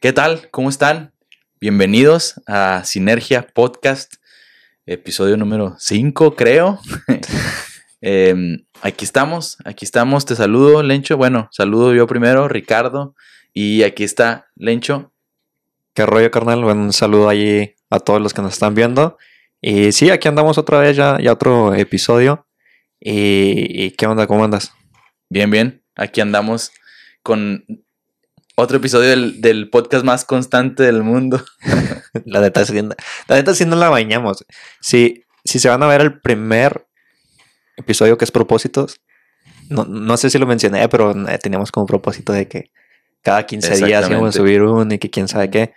¿Qué tal? ¿Cómo están? Bienvenidos a Sinergia Podcast, episodio número 5, creo. Em, aquí estamos, aquí estamos. Te saludo, Lencho. Bueno, saludo yo primero, Ricardo. Y aquí está Lencho. ¿Qué rollo, carnal? Bueno, un saludo allí a todos los que nos están viendo. Y sí, aquí andamos otra vez ya, ya otro episodio. Y, y ¿qué onda? ¿Cómo andas? Bien, bien. Aquí andamos con otro episodio del, del podcast más constante del mundo. la neta, sí, la neta sí no la bañamos. Si, si se van a ver el primer episodio que es propósitos, no, no sé si lo mencioné, pero eh, teníamos como propósito de que cada 15 días íbamos a subir uno y que quién sabe qué.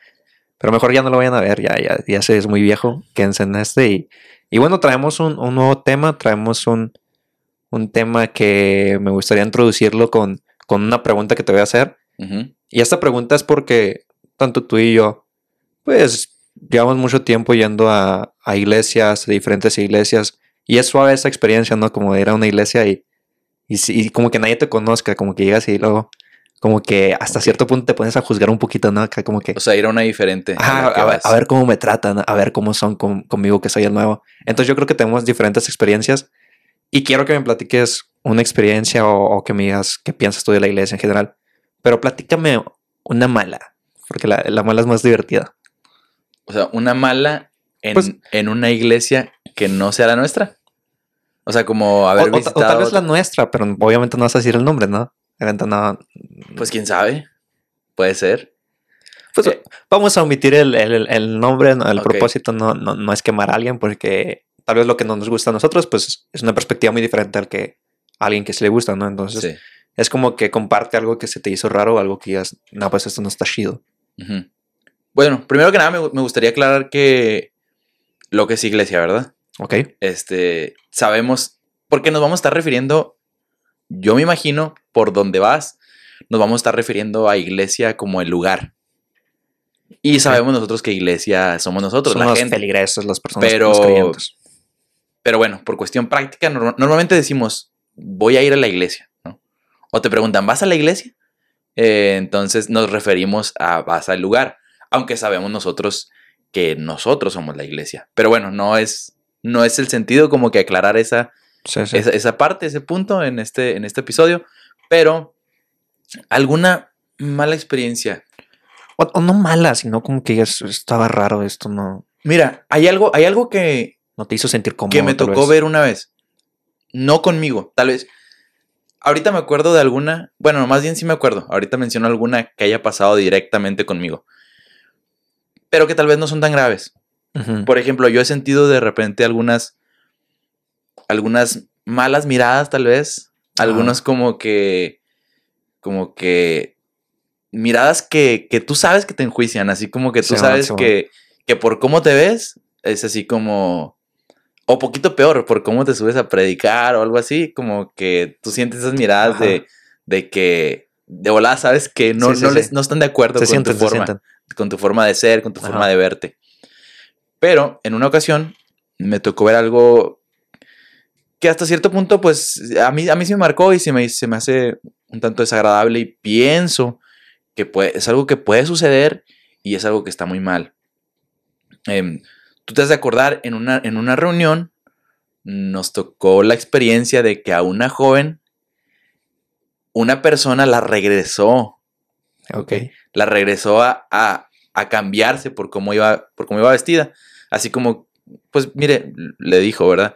Pero mejor ya no lo vayan a ver, ya, ya, ya se es muy viejo, quédense en este. Y, y bueno, traemos un, un nuevo tema, traemos un, un tema que me gustaría introducirlo con, con una pregunta que te voy a hacer. Ujú. Y esta pregunta es porque tanto tú y yo, pues llevamos mucho tiempo yendo a, a iglesias, a diferentes iglesias, y es suave esa experiencia, ¿no? Como de ir a una iglesia y, y, como que nadie te conozca, como que llegas y luego, como que hasta cierto punto te pones a juzgar un poquito, ¿no? Acá como que, O sea, ir a una diferente. a "Ajá, la que a, ver, vas. a ver cómo me tratan, a ver cómo son con- conmigo que soy el nuevo. Entonces yo creo que tenemos diferentes experiencias y quiero que me platiques una experiencia o, o que me digas qué piensas tú de la iglesia en general. Pero platícame una mala, porque la, la mala es más divertida. O sea, una mala en, Pues- en una iglesia que no sea la nuestra. O sea, como haber O, o ta- o visitado. tal vez la nuestra, pero obviamente no vas a decir el nombre, ¿no? Pues quién sabe. Puede ser. Pues Eh. vamos a omitir el, el- el nombre, ¿no? el propósito no, no, no es quemar a alguien, porque tal vez lo que no nos gusta a nosotros, pues es una perspectiva muy diferente al que a alguien que se le gusta, ¿no? Entonces Sí. Es como que comparte algo que se te hizo raro algo que digas, no, pues esto no está chido. Bueno, primero que nada me, me gustaría aclarar que lo que es iglesia, ¿verdad? ¿Ok? Este, sabemos, porque nos vamos a estar refiriendo, yo me imagino, por donde vas, nos vamos a estar refiriendo a iglesia como el lugar. Y sabemos nosotros que iglesia somos nosotros, la los gente. feligreses, las personas Pero- los creyentes. Pero bueno, por cuestión práctica, norma- normalmente decimos, voy a ir a la iglesia. O te preguntan, ¿vas a la iglesia? Eh, entonces nos referimos a vas al lugar, aunque sabemos nosotros que nosotros somos la iglesia. Pero bueno, no es, no es el sentido como que aclarar esa, Sí, sí. esa, esa parte, ese punto en este, en este episodio. Pero, ¿alguna mala experiencia? O, o no mala, sino como que digas, estaba raro esto, no, Mira, hay algo, hay algo que, no te hizo sentir cómodo. que me tocó vez. ver una vez. No conmigo, tal vez. Ahorita me acuerdo de alguna, bueno, más bien sí me acuerdo. Ahorita menciono alguna que haya pasado directamente conmigo. Pero que tal vez no son tan graves. Por ejemplo, yo he sentido de repente algunas algunas malas miradas tal vez, algunos como que como que miradas que, que tú sabes que te enjuician, así como que tú Sí, sabes sí, que, que por cómo te ves es así como o poquito peor, por cómo te subes a predicar o algo así, como que tú sientes esas miradas Ajá. de, de que de volada sabes que no, Sí, sí, no, sí. les- no están de acuerdo Se con sienten, tu se forma con tu forma de ser, con tu Ajá. forma de verte. Pero en una ocasión me tocó ver algo que hasta cierto punto, pues a mí, a mí sí me marcó y se me, se me hace un tanto desagradable y pienso que puede- es algo que puede suceder y es algo que está muy mal. Em, Tú te has de acordar, en una, en una reunión nos tocó la experiencia de que a una joven, una persona la regresó Ok. la regresó a, a- a cambiarse por cómo, iba, por cómo iba vestida. Así como, pues mire, le dijo, ¿verdad?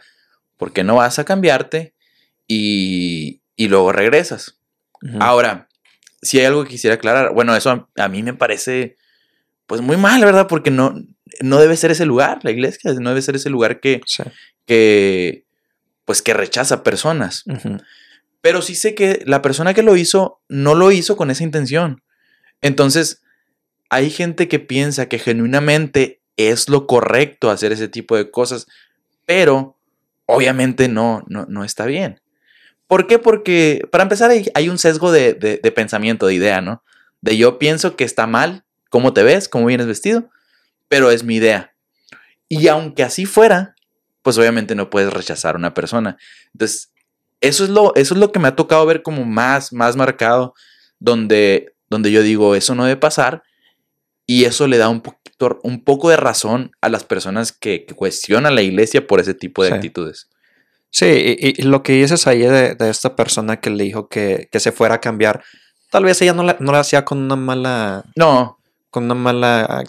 ¿Por qué no vas a cambiarte y, y luego regresas? Ahora, si hay algo que quisiera aclarar, bueno, eso a, a mí me parece, pues muy mal, ¿verdad? Porque no, no debe ser ese lugar, la iglesia, no debe ser ese lugar que, Sí. que pues que rechaza personas. Pero sí sé que la persona que lo hizo no lo hizo con esa intención. Entonces, hay gente que piensa que genuinamente es lo correcto hacer ese tipo de cosas, pero obviamente no, no, no está bien. ¿Por qué? Porque, para empezar, hay, hay un sesgo de, de- de pensamiento, de idea, ¿no? De yo pienso que está mal cómo te ves, cómo vienes vestido, pero es mi idea. Y aunque así fuera, pues obviamente no puedes rechazar a una persona. Entonces, eso es lo, eso es lo que me ha tocado ver como más, más marcado, donde, donde yo digo, eso no debe pasar. Y eso le da un, poquito, un poco de razón a las personas que, que cuestionan la iglesia por ese tipo de Sí. actitudes. Sí, y, y lo que dices ahí de, de esta persona que le dijo que, que se fuera a cambiar, tal vez ella no la, no la hacía con una mala, No, con una mala,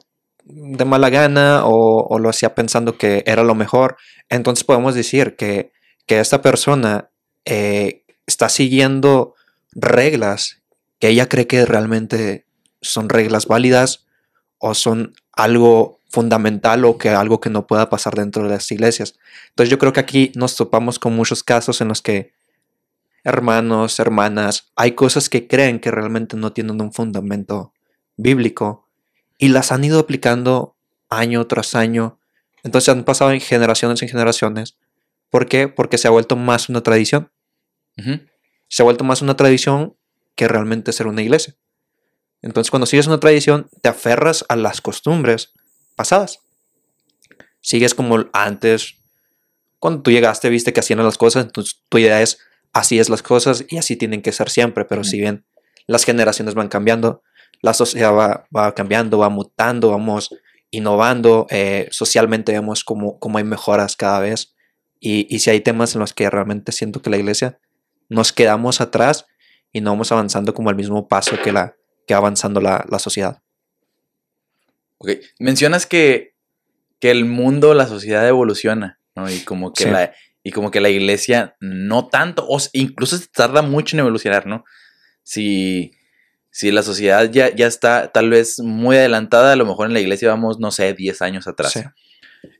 de mala gana o, lo hacía pensando que era lo mejor. Entonces podemos decir que, que esta persona eh, está siguiendo reglas que ella cree que realmente son reglas válidas o son algo fundamental o que algo que no pueda pasar dentro de las iglesias. Entonces yo creo que aquí nos topamos con muchos casos en los que hermanos, hermanas, hay cosas que creen que realmente no tienen un fundamento bíblico y las han ido aplicando año tras año. Entonces han pasado en generaciones en generaciones. ¿Por qué? Porque se ha vuelto más una tradición. Se ha vuelto más una tradición que realmente ser una iglesia. Entonces cuando sigues una tradición, te aferras a las costumbres pasadas. Sigues como antes, cuando tú llegaste, viste que hacían las cosas, entonces tu idea es, así es las cosas y así tienen que ser siempre, pero si bien las generaciones van cambiando, la sociedad va, va cambiando, va mutando, vamos innovando, eh, socialmente vemos como, como hay mejoras cada vez y, y si hay temas en los que realmente siento que la iglesia nos quedamos atrás y no vamos avanzando como al mismo paso que, la, que va avanzando la, la sociedad. ok. Mencionas que, que el mundo, la sociedad evoluciona, ¿no? Y como que Sí. la y como que la iglesia no tanto, o incluso se tarda mucho en evolucionar, ¿no? Si, si la sociedad ya, ya está tal vez muy adelantada, a lo mejor en la iglesia vamos, no sé, 10 años atrás. Sí.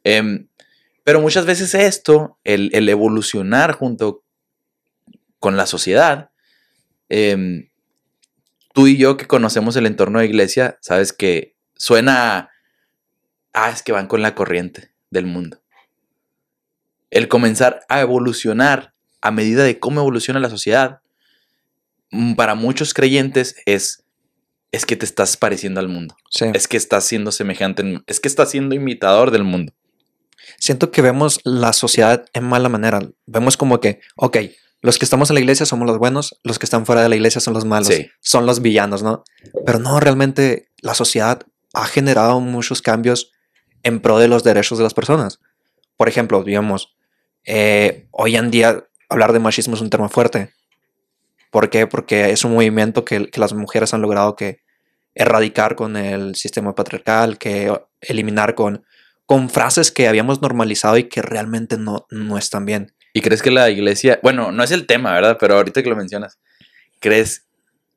Em, pero muchas veces esto, el, el evolucionar junto con la sociedad, em, tú y yo que conocemos el entorno de iglesia, sabes que suena, a, ah, es que van con la corriente del mundo. El comenzar a evolucionar a medida de cómo evoluciona la sociedad, para muchos creyentes es, es que te estás pareciendo al mundo, Sí. es que estás siendo semejante, es que estás siendo imitador del mundo. Siento que vemos la sociedad en mala manera. Vemos como que, ok, los que estamos en la iglesia somos los buenos, los que están fuera de la iglesia son los malos, Sí. son los villanos, ¿no? Pero no, realmente la sociedad ha generado muchos cambios en pro de los derechos de las personas. Por ejemplo, digamos, eh, hoy en día hablar de machismo es un tema fuerte. ¿Por qué? Porque es un movimiento que, las mujeres han logrado que erradicar con el sistema patriarcal, que eliminar con, con frases que habíamos normalizado y que realmente no, no están bien. ¿Y crees que la iglesia, bueno, no es el tema, ¿verdad? Pero ahorita que lo mencionas, ¿crees,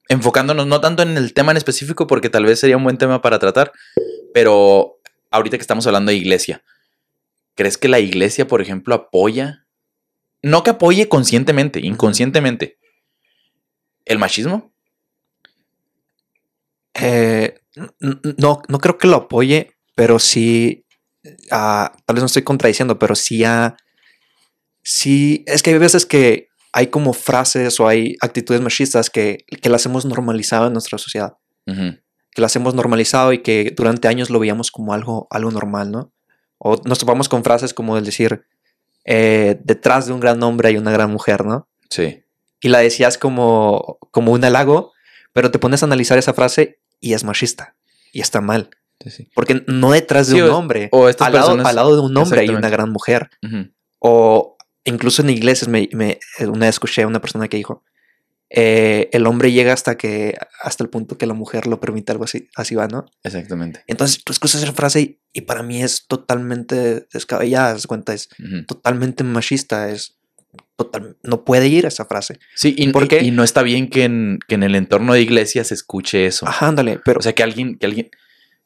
enfocándonos no tanto en el tema en específico, porque tal vez sería un buen tema para tratar, pero ahorita que estamos hablando de iglesia, ¿crees que la iglesia, por ejemplo, apoya, no que apoye conscientemente, inconscientemente, el machismo? Eh, no, no creo que lo apoye, pero sí, ah, tal vez no estoy contradiciendo, pero sí, sí, es que hay veces que hay como frases o hay actitudes machistas que, que las hemos normalizado en nuestra sociedad, que las hemos normalizado y que durante años lo veíamos como algo, algo normal, ¿no? O nos topamos con frases como el decir, eh, detrás de un gran hombre hay una gran mujer, ¿no? Sí, y la decías como, como un halago, pero te pones a analizar esa frase y es machista y está mal. sí, sí. Porque no detrás de Sí, un hombre, o estas al, lado, al lado de un hombre hay una gran mujer. O incluso en iglesias, me, me- una vez escuché a una persona que dijo, eh, el hombre llega hasta que hasta el punto que la mujer lo permite, algo así, así va, ¿no? Exactamente. Entonces tú escuchas esa frase y, y para mí es totalmente descabellada, das cuenta, es totalmente machista, es total, no puede ir esa frase. Sí, y, ¿Por y- qué? y no está bien que en, que en el entorno de iglesia se escuche eso. Ajá, ándale, pero O sea, que alguien, que alguien,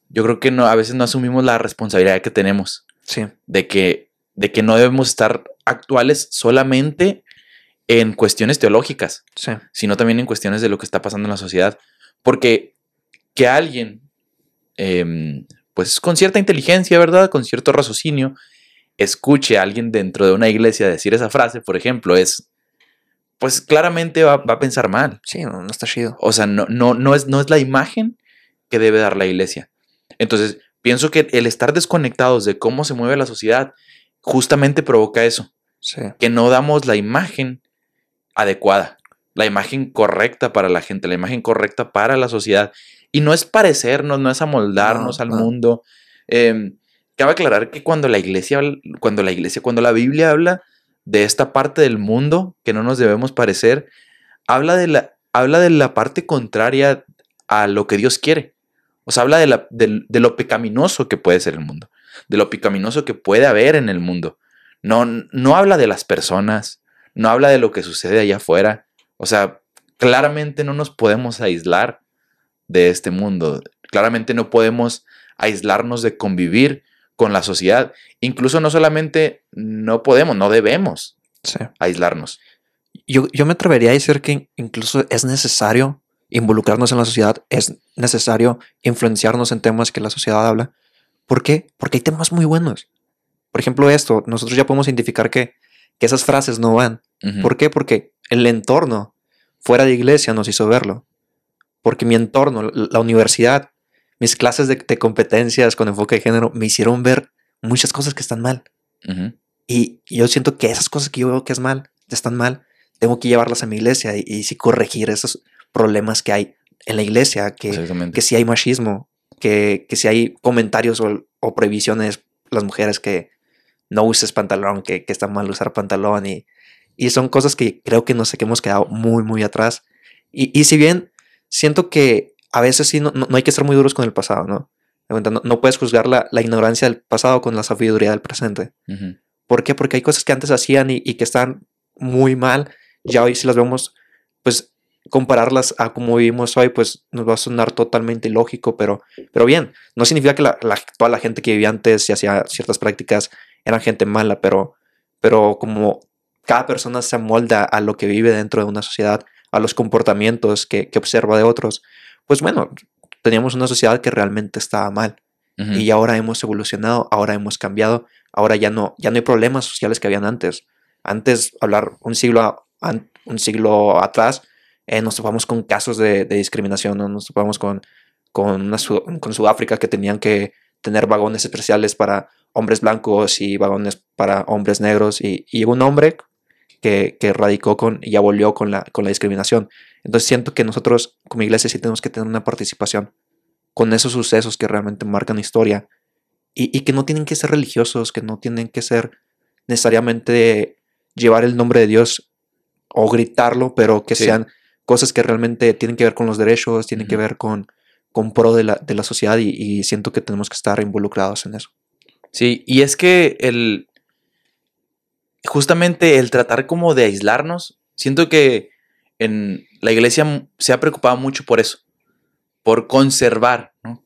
yo creo que no, a veces no asumimos la responsabilidad que tenemos sí, de que, de que no debemos estar actuales solamente en cuestiones teológicas, sí. sino también en cuestiones de lo que está pasando en la sociedad. Porque que alguien, em, pues con cierta inteligencia, ¿verdad? Con cierto raciocinio, escuche a alguien dentro de una iglesia decir esa frase, por ejemplo, es, pues claramente va, va a pensar mal. Sí, no, no está chido. O sea, no, no, no, es, no es la imagen que debe dar la iglesia. Entonces, pienso que el estar desconectados de cómo se mueve la sociedad justamente provoca eso, Sí. que no damos la imagen adecuada. la imagen correcta para la gente, la imagen correcta para la sociedad. Y no es parecernos, no es amoldarnos No, al no. mundo. Eh, cabe aclarar que cuando la iglesia, cuando la iglesia, cuando la Biblia habla de esta parte del mundo que no nos debemos parecer, habla de la, habla de la parte contraria a lo que Dios quiere. O sea, habla de, la- de lo pecaminoso que puede ser el mundo, de lo pecaminoso que puede haber en el mundo. No, no habla de las personas, no habla de lo que sucede allá afuera. O sea, claramente no nos podemos aislar de este mundo. Claramente no podemos aislarnos de convivir con la sociedad. Incluso no solamente no podemos, no debemos Sí. aislarnos. Yo, yo me atrevería a decir que incluso es necesario involucrarnos en la sociedad, es necesario influenciarnos en temas que la sociedad habla. ¿Por qué? Porque hay temas muy buenos. Por ejemplo, esto, nosotros ya podemos identificar que, que esas frases no van. ¿Por qué? Porque el entorno fuera de iglesia nos hizo verlo. Porque mi entorno, la universidad, mis clases de, de competencias con enfoque de género me hicieron ver muchas cosas que están mal. Y yo siento que esas cosas que yo veo que es mal, están mal, tengo que llevarlas a mi iglesia y, y sí corregir esos problemas que hay en la iglesia, que, que si hay machismo, que, que si hay comentarios o, o prohibiciones las mujeres que no uses pantalón, que, que está mal usar pantalón y, y son cosas que creo que no sé que hemos quedado muy, muy atrás. Y, y si bien siento que a veces sí no, no, no hay que ser muy duros con el pasado, ¿no? No, no puedes juzgar la, la ignorancia del pasado con la sabiduría del presente. ¿Por qué? Porque hay cosas que antes hacían y, y que están muy mal. Ya hoy si las vemos, pues compararlas a cómo vivimos hoy, pues nos va a sonar totalmente ilógico, pero, pero bien, no significa que la- la- toda la gente que vivía antes y hacía ciertas prácticas eran gente mala, pero, pero como cada persona se amolda a lo que vive dentro de una sociedad, a los comportamientos que, que observa de otros, pues bueno, teníamos una sociedad que realmente estaba mal. Y ahora hemos evolucionado, ahora hemos cambiado, ahora ya no, ya no hay problemas sociales que habían antes. Antes, hablar un siglo, un siglo atrás, eh, nos topamos con casos de, de discriminación, ¿no? nos topamos con, con, una Su- con Sudáfrica que tenían que tener vagones especiales para hombres blancos y vagones para hombres negros. Y, y un hombre que, que radicó con y abolió con la, con la discriminación. Entonces siento que nosotros como iglesia sí tenemos que tener una participación con esos sucesos que realmente marcan historia y, y que no tienen que ser religiosos, que no tienen que ser necesariamente llevar el nombre de Dios o gritarlo, pero que Sí. sean cosas que realmente tienen que ver con los derechos, tienen que ver con, con pro de la, de la sociedad y, y siento que tenemos que estar involucrados en eso. Sí, y es que el. Justamente el tratar como de aislarnos, siento que en la iglesia se ha preocupado mucho por eso, por conservar, ¿no?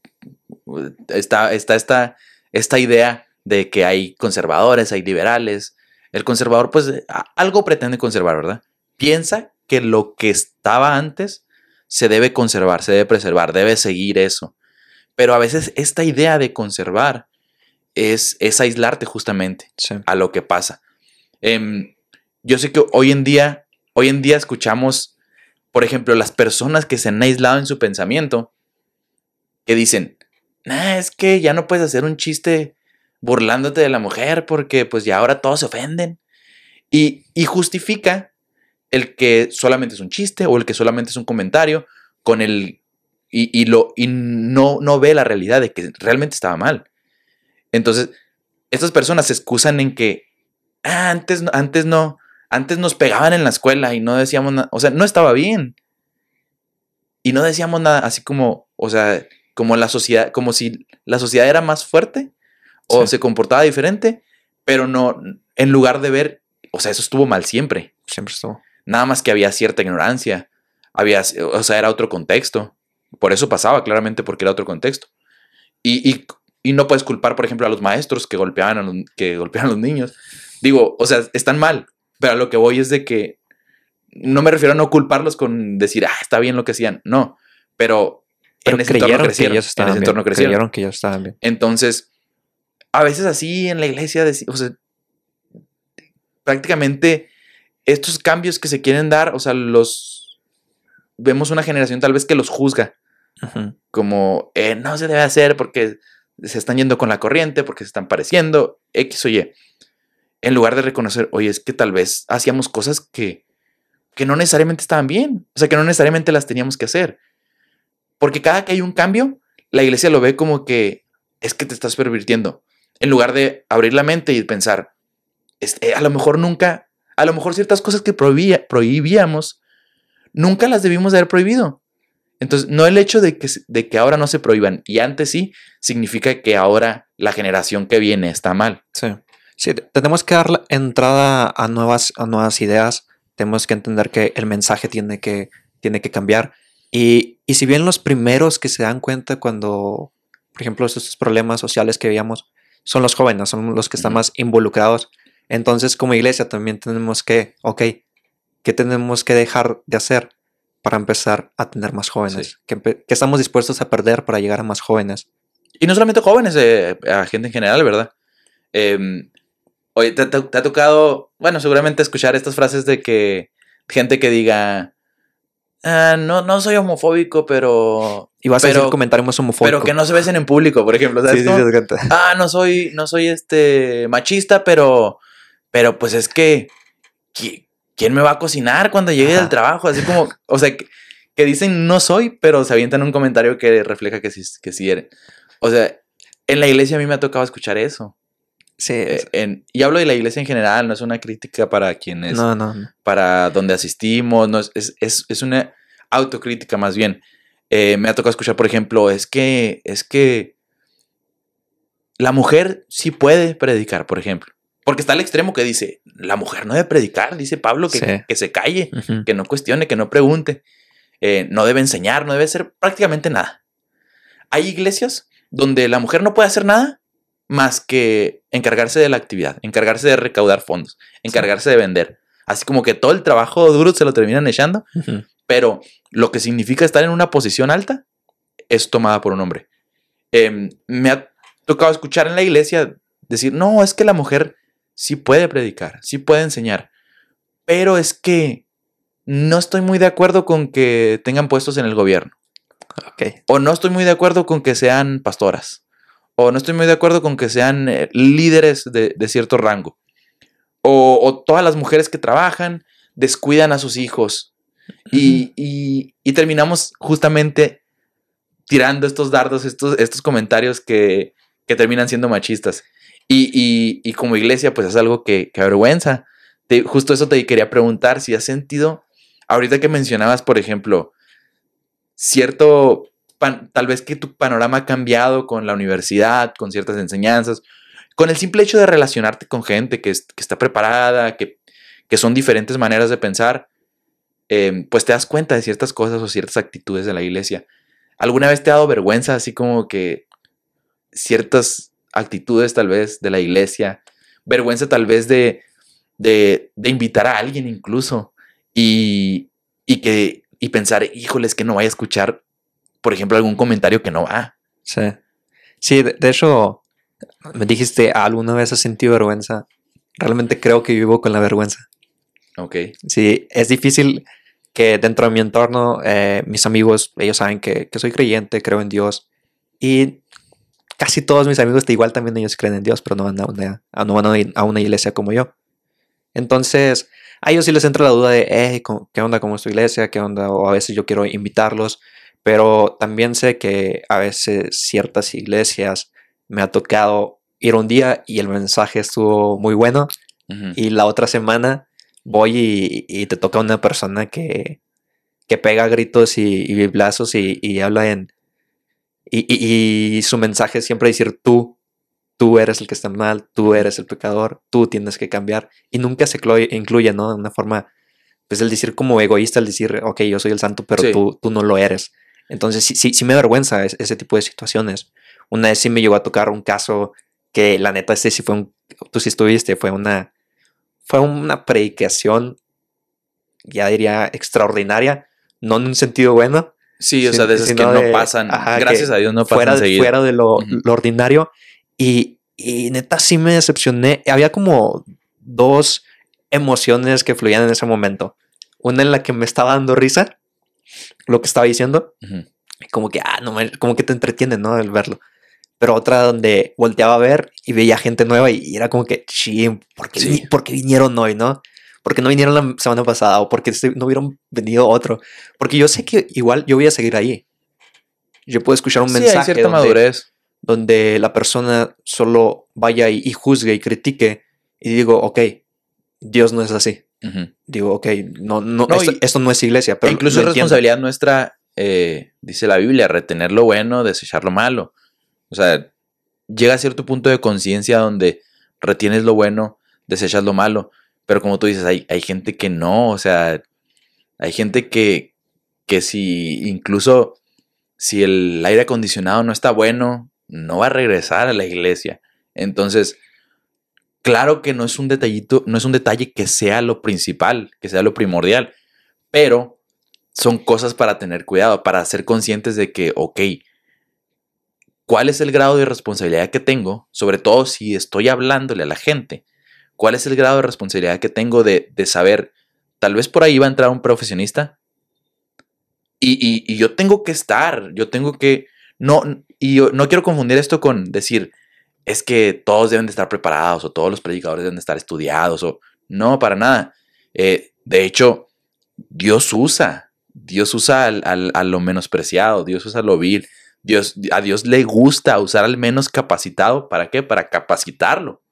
Está, está esta, esta idea de que hay conservadores, hay liberales. El conservador, pues, algo pretende conservar, ¿verdad? Piensa que lo que estaba antes se debe conservar, se debe preservar, debe seguir eso. Pero a veces esta idea de conservar es, es aislarte justamente Sí. a lo que pasa. Em, yo sé que hoy en día, hoy en día escuchamos, por ejemplo, las personas que se han aislado en su pensamiento, que dicen, es que ya no puedes hacer un chiste burlándote de la mujer porque pues ya ahora todos se ofenden. Y, justifica el que solamente es un chiste o el que solamente es un comentario con el... Y, lo, y no, no ve la realidad de que realmente estaba mal. Entonces, estas personas se excusan en que "Ah, antes, antes no, antes nos pegaban en la escuela y no decíamos nada, o sea, no estaba bien. Y no decíamos nada, así como, o sea, como la sociedad, como si la sociedad era más fuerte o Sí. se comportaba diferente, pero no, en lugar de ver, o sea, eso estuvo mal siempre. Siempre estuvo. Nada más que había cierta ignorancia, había, o sea, era otro contexto. Por eso pasaba, claramente, porque era otro contexto. Y, y- y no puedes culpar, por ejemplo, a los maestros que golpeaban a los, que golpeaban a los niños. Digo, o sea, están mal, pero a lo que voy es de que no me refiero a no culparlos con decir, ah, está bien lo que hacían. No, pero, Pero en ese entorno que crecieron. ellos En ese bien. entorno crecieron. Creyeron que ellos estaban bien. Entonces, a veces así en la iglesia, o sea, prácticamente estos cambios que se quieren dar, o sea, los vemos una generación tal vez que los juzga, como eh, no se debe hacer porque se están yendo con la corriente, porque se están pareciendo, X o Y. En lugar de reconocer, oye, es que tal vez hacíamos cosas que, que no necesariamente estaban bien, o sea, que no necesariamente las teníamos que hacer. Porque cada que hay un cambio, la iglesia lo ve como que es que te estás pervirtiendo, en lugar de abrir la mente y pensar, este, a lo mejor nunca, a lo mejor ciertas cosas que prohibía, prohibíamos, nunca las debimos de haber prohibido. Entonces, no el hecho de que, de que ahora no se prohíban y antes sí, significa que ahora la generación que viene está mal. Sí. Sí, tenemos que dar entrada a nuevas, a nuevas ideas. Tenemos que entender que el mensaje tiene que, tiene que cambiar. Y, y si bien los primeros que se dan cuenta cuando, por ejemplo, estos problemas sociales que veíamos son los jóvenes, son los que están más involucrados, entonces como iglesia también tenemos que, ok, ¿qué tenemos que dejar de hacer para empezar a tener más jóvenes? ¿Qué, estamos dispuestos a perder para llegar a más jóvenes? Y no solamente jóvenes, eh, a gente en general, ¿verdad? Eh, Oye, ¿te, ha tocado, bueno, seguramente escuchar estas frases de que gente que diga, ah, no, no soy homofóbico, pero... Y vas a decir comentarios homofóbicos. Pero que no se besen en público, por ejemplo. ¿sabes sí, sí, ah, no soy, no soy este machista, pero, pero pues es que, ¿quién me va a cocinar cuando llegue del trabajo? Así como, o sea, que, dicen no soy, pero se avientan un comentario que refleja que sí, que sí eres. O sea, en la iglesia a mí me ha tocado escuchar eso. Sí. Eh, y hablo de la iglesia en general, no es una crítica para quienes. No, no. Para donde asistimos, no, es, es, una autocrítica más bien. Eh, me ha tocado escuchar, por ejemplo, es que, es que la mujer sí puede predicar, por ejemplo. Porque está el extremo que dice, la mujer no debe predicar, dice Pablo, que, que se calle, que no cuestione, que no pregunte, eh, no debe enseñar, no debe hacer prácticamente nada. Hay iglesias donde la mujer no puede hacer nada más que encargarse de la actividad, encargarse de recaudar fondos, encargarse de vender. Así como que todo el trabajo duro se lo terminan echando, pero lo que significa estar en una posición alta es tomada por un hombre. Em, me ha tocado escuchar en la iglesia decir, no, es que la mujer sí puede predicar, sí puede enseñar, pero es que no estoy muy de acuerdo con que tengan puestos en el gobierno. O no estoy muy de acuerdo con que sean pastoras o no estoy muy de acuerdo con que sean eh, líderes de, cierto rango, o, todas las mujeres que trabajan descuidan a sus hijos y, terminamos justamente tirando estos dardos, estos, estos comentarios que, terminan siendo machistas. Y, como iglesia, pues es algo que, que avergüenza. justo eso te quería preguntar, si has sentido, ahorita que mencionabas, por ejemplo, cierto tal vez que tu panorama ha cambiado con la universidad, con ciertas enseñanzas, con el simple hecho de relacionarte con gente que, está preparada, que, son diferentes maneras de pensar, em, pues te das cuenta de ciertas cosas o ciertas actitudes de la iglesia. ¿Alguna vez te ha dado vergüenza así como que ciertas actitudes tal vez de la iglesia? Vergüenza tal vez de, de, invitar a alguien incluso y, y que y pensar, híjoles, que no vaya a escuchar por ejemplo, algún comentario que no va. Sí. Sí, de, hecho, me dijiste, ¿alguna vez has sentido vergüenza? Realmente creo que vivo con la vergüenza. Ok. Sí, es difícil que dentro de mi entorno, eh, mis amigos, ellos saben que, soy creyente, creo en Dios. Y casi todos mis amigos, igual también ellos creen en Dios, pero no van a una, no van a una iglesia como yo. Entonces, a ellos sí les entra la duda de, ¿qué onda con tu iglesia? ¿Qué onda? O a veces yo quiero invitarlos pero también sé que a veces ciertas iglesias me ha tocado ir un día y el mensaje estuvo muy bueno y la otra semana voy y, te toca una persona que, que pega gritos y, y biblazos y, habla en... Y, su mensaje es siempre decir tú, tú eres el que está mal, tú eres el pecador, tú tienes que cambiar y nunca se incluye, ¿no? De una forma, pues el decir como egoísta, el decir, ok, yo soy el santo, pero tú, tú no lo eres. Entonces sí, sí, sí me avergüenza ese, tipo de situaciones. Una vez sí me llegó a tocar un caso que la neta este sí fue un, tú sí estuviste, fue una, fue una predicación, ya diría, extraordinaria, no en un sentido bueno. Sí, o sea, de esas que no pasan, gracias a Dios no pasan fuera, fuera de lo, ordinario. Y, y neta sí me decepcioné. Había como dos emociones que fluían en ese momento. Una en la que me estaba dando risa lo que estaba diciendo. Como que, ah, no, como que te entretiene, ¿no? El verlo. Pero otra donde volteaba a ver y veía gente nueva y era como que, sí, ¿por qué, vinieron hoy, no? ¿Por qué no vinieron la semana pasada? ¿O por qué este- no hubieron venido otro? Porque yo sé que igual yo voy a seguir ahí. Yo puedo escuchar un Sí, hay mensaje cierta donde, madurez. donde la persona solo vaya y, y juzgue y critique y digo, ok, Dios no es así. Digo, ok, no, no, No, esto, no es iglesia. E Pero incluso lo es entiendo. responsabilidad nuestra, eh, dice la Biblia, retener lo bueno, desechar lo malo. O sea, llega a cierto punto de conciencia donde retienes lo bueno, desechas lo malo. Pero como tú dices, hay, hay gente que no, o sea, hay gente que, que si incluso si el aire acondicionado no está bueno, no va a regresar a la iglesia. Entonces, claro que no es un detallito, no es un detalle que sea lo principal, que sea lo primordial, pero son cosas para tener cuidado, para ser conscientes de que, ok, ¿cuál es el grado de responsabilidad que tengo? Sobre todo si estoy hablándole a la gente, ¿cuál es el grado de responsabilidad que tengo de, de saber, tal vez por ahí va a entrar un profesionista y, y- yo tengo que estar, yo tengo que, no, y no quiero confundir esto con decir, es que todos deben de estar preparados o todos los predicadores deben de estar estudiados o no, para nada. Eh, de hecho, Dios usa, Dios usa al- al- a lo menospreciado, Dios usa lo vil, Dios, a Dios le gusta usar al menos capacitado, ¿para qué? Para capacitarlo.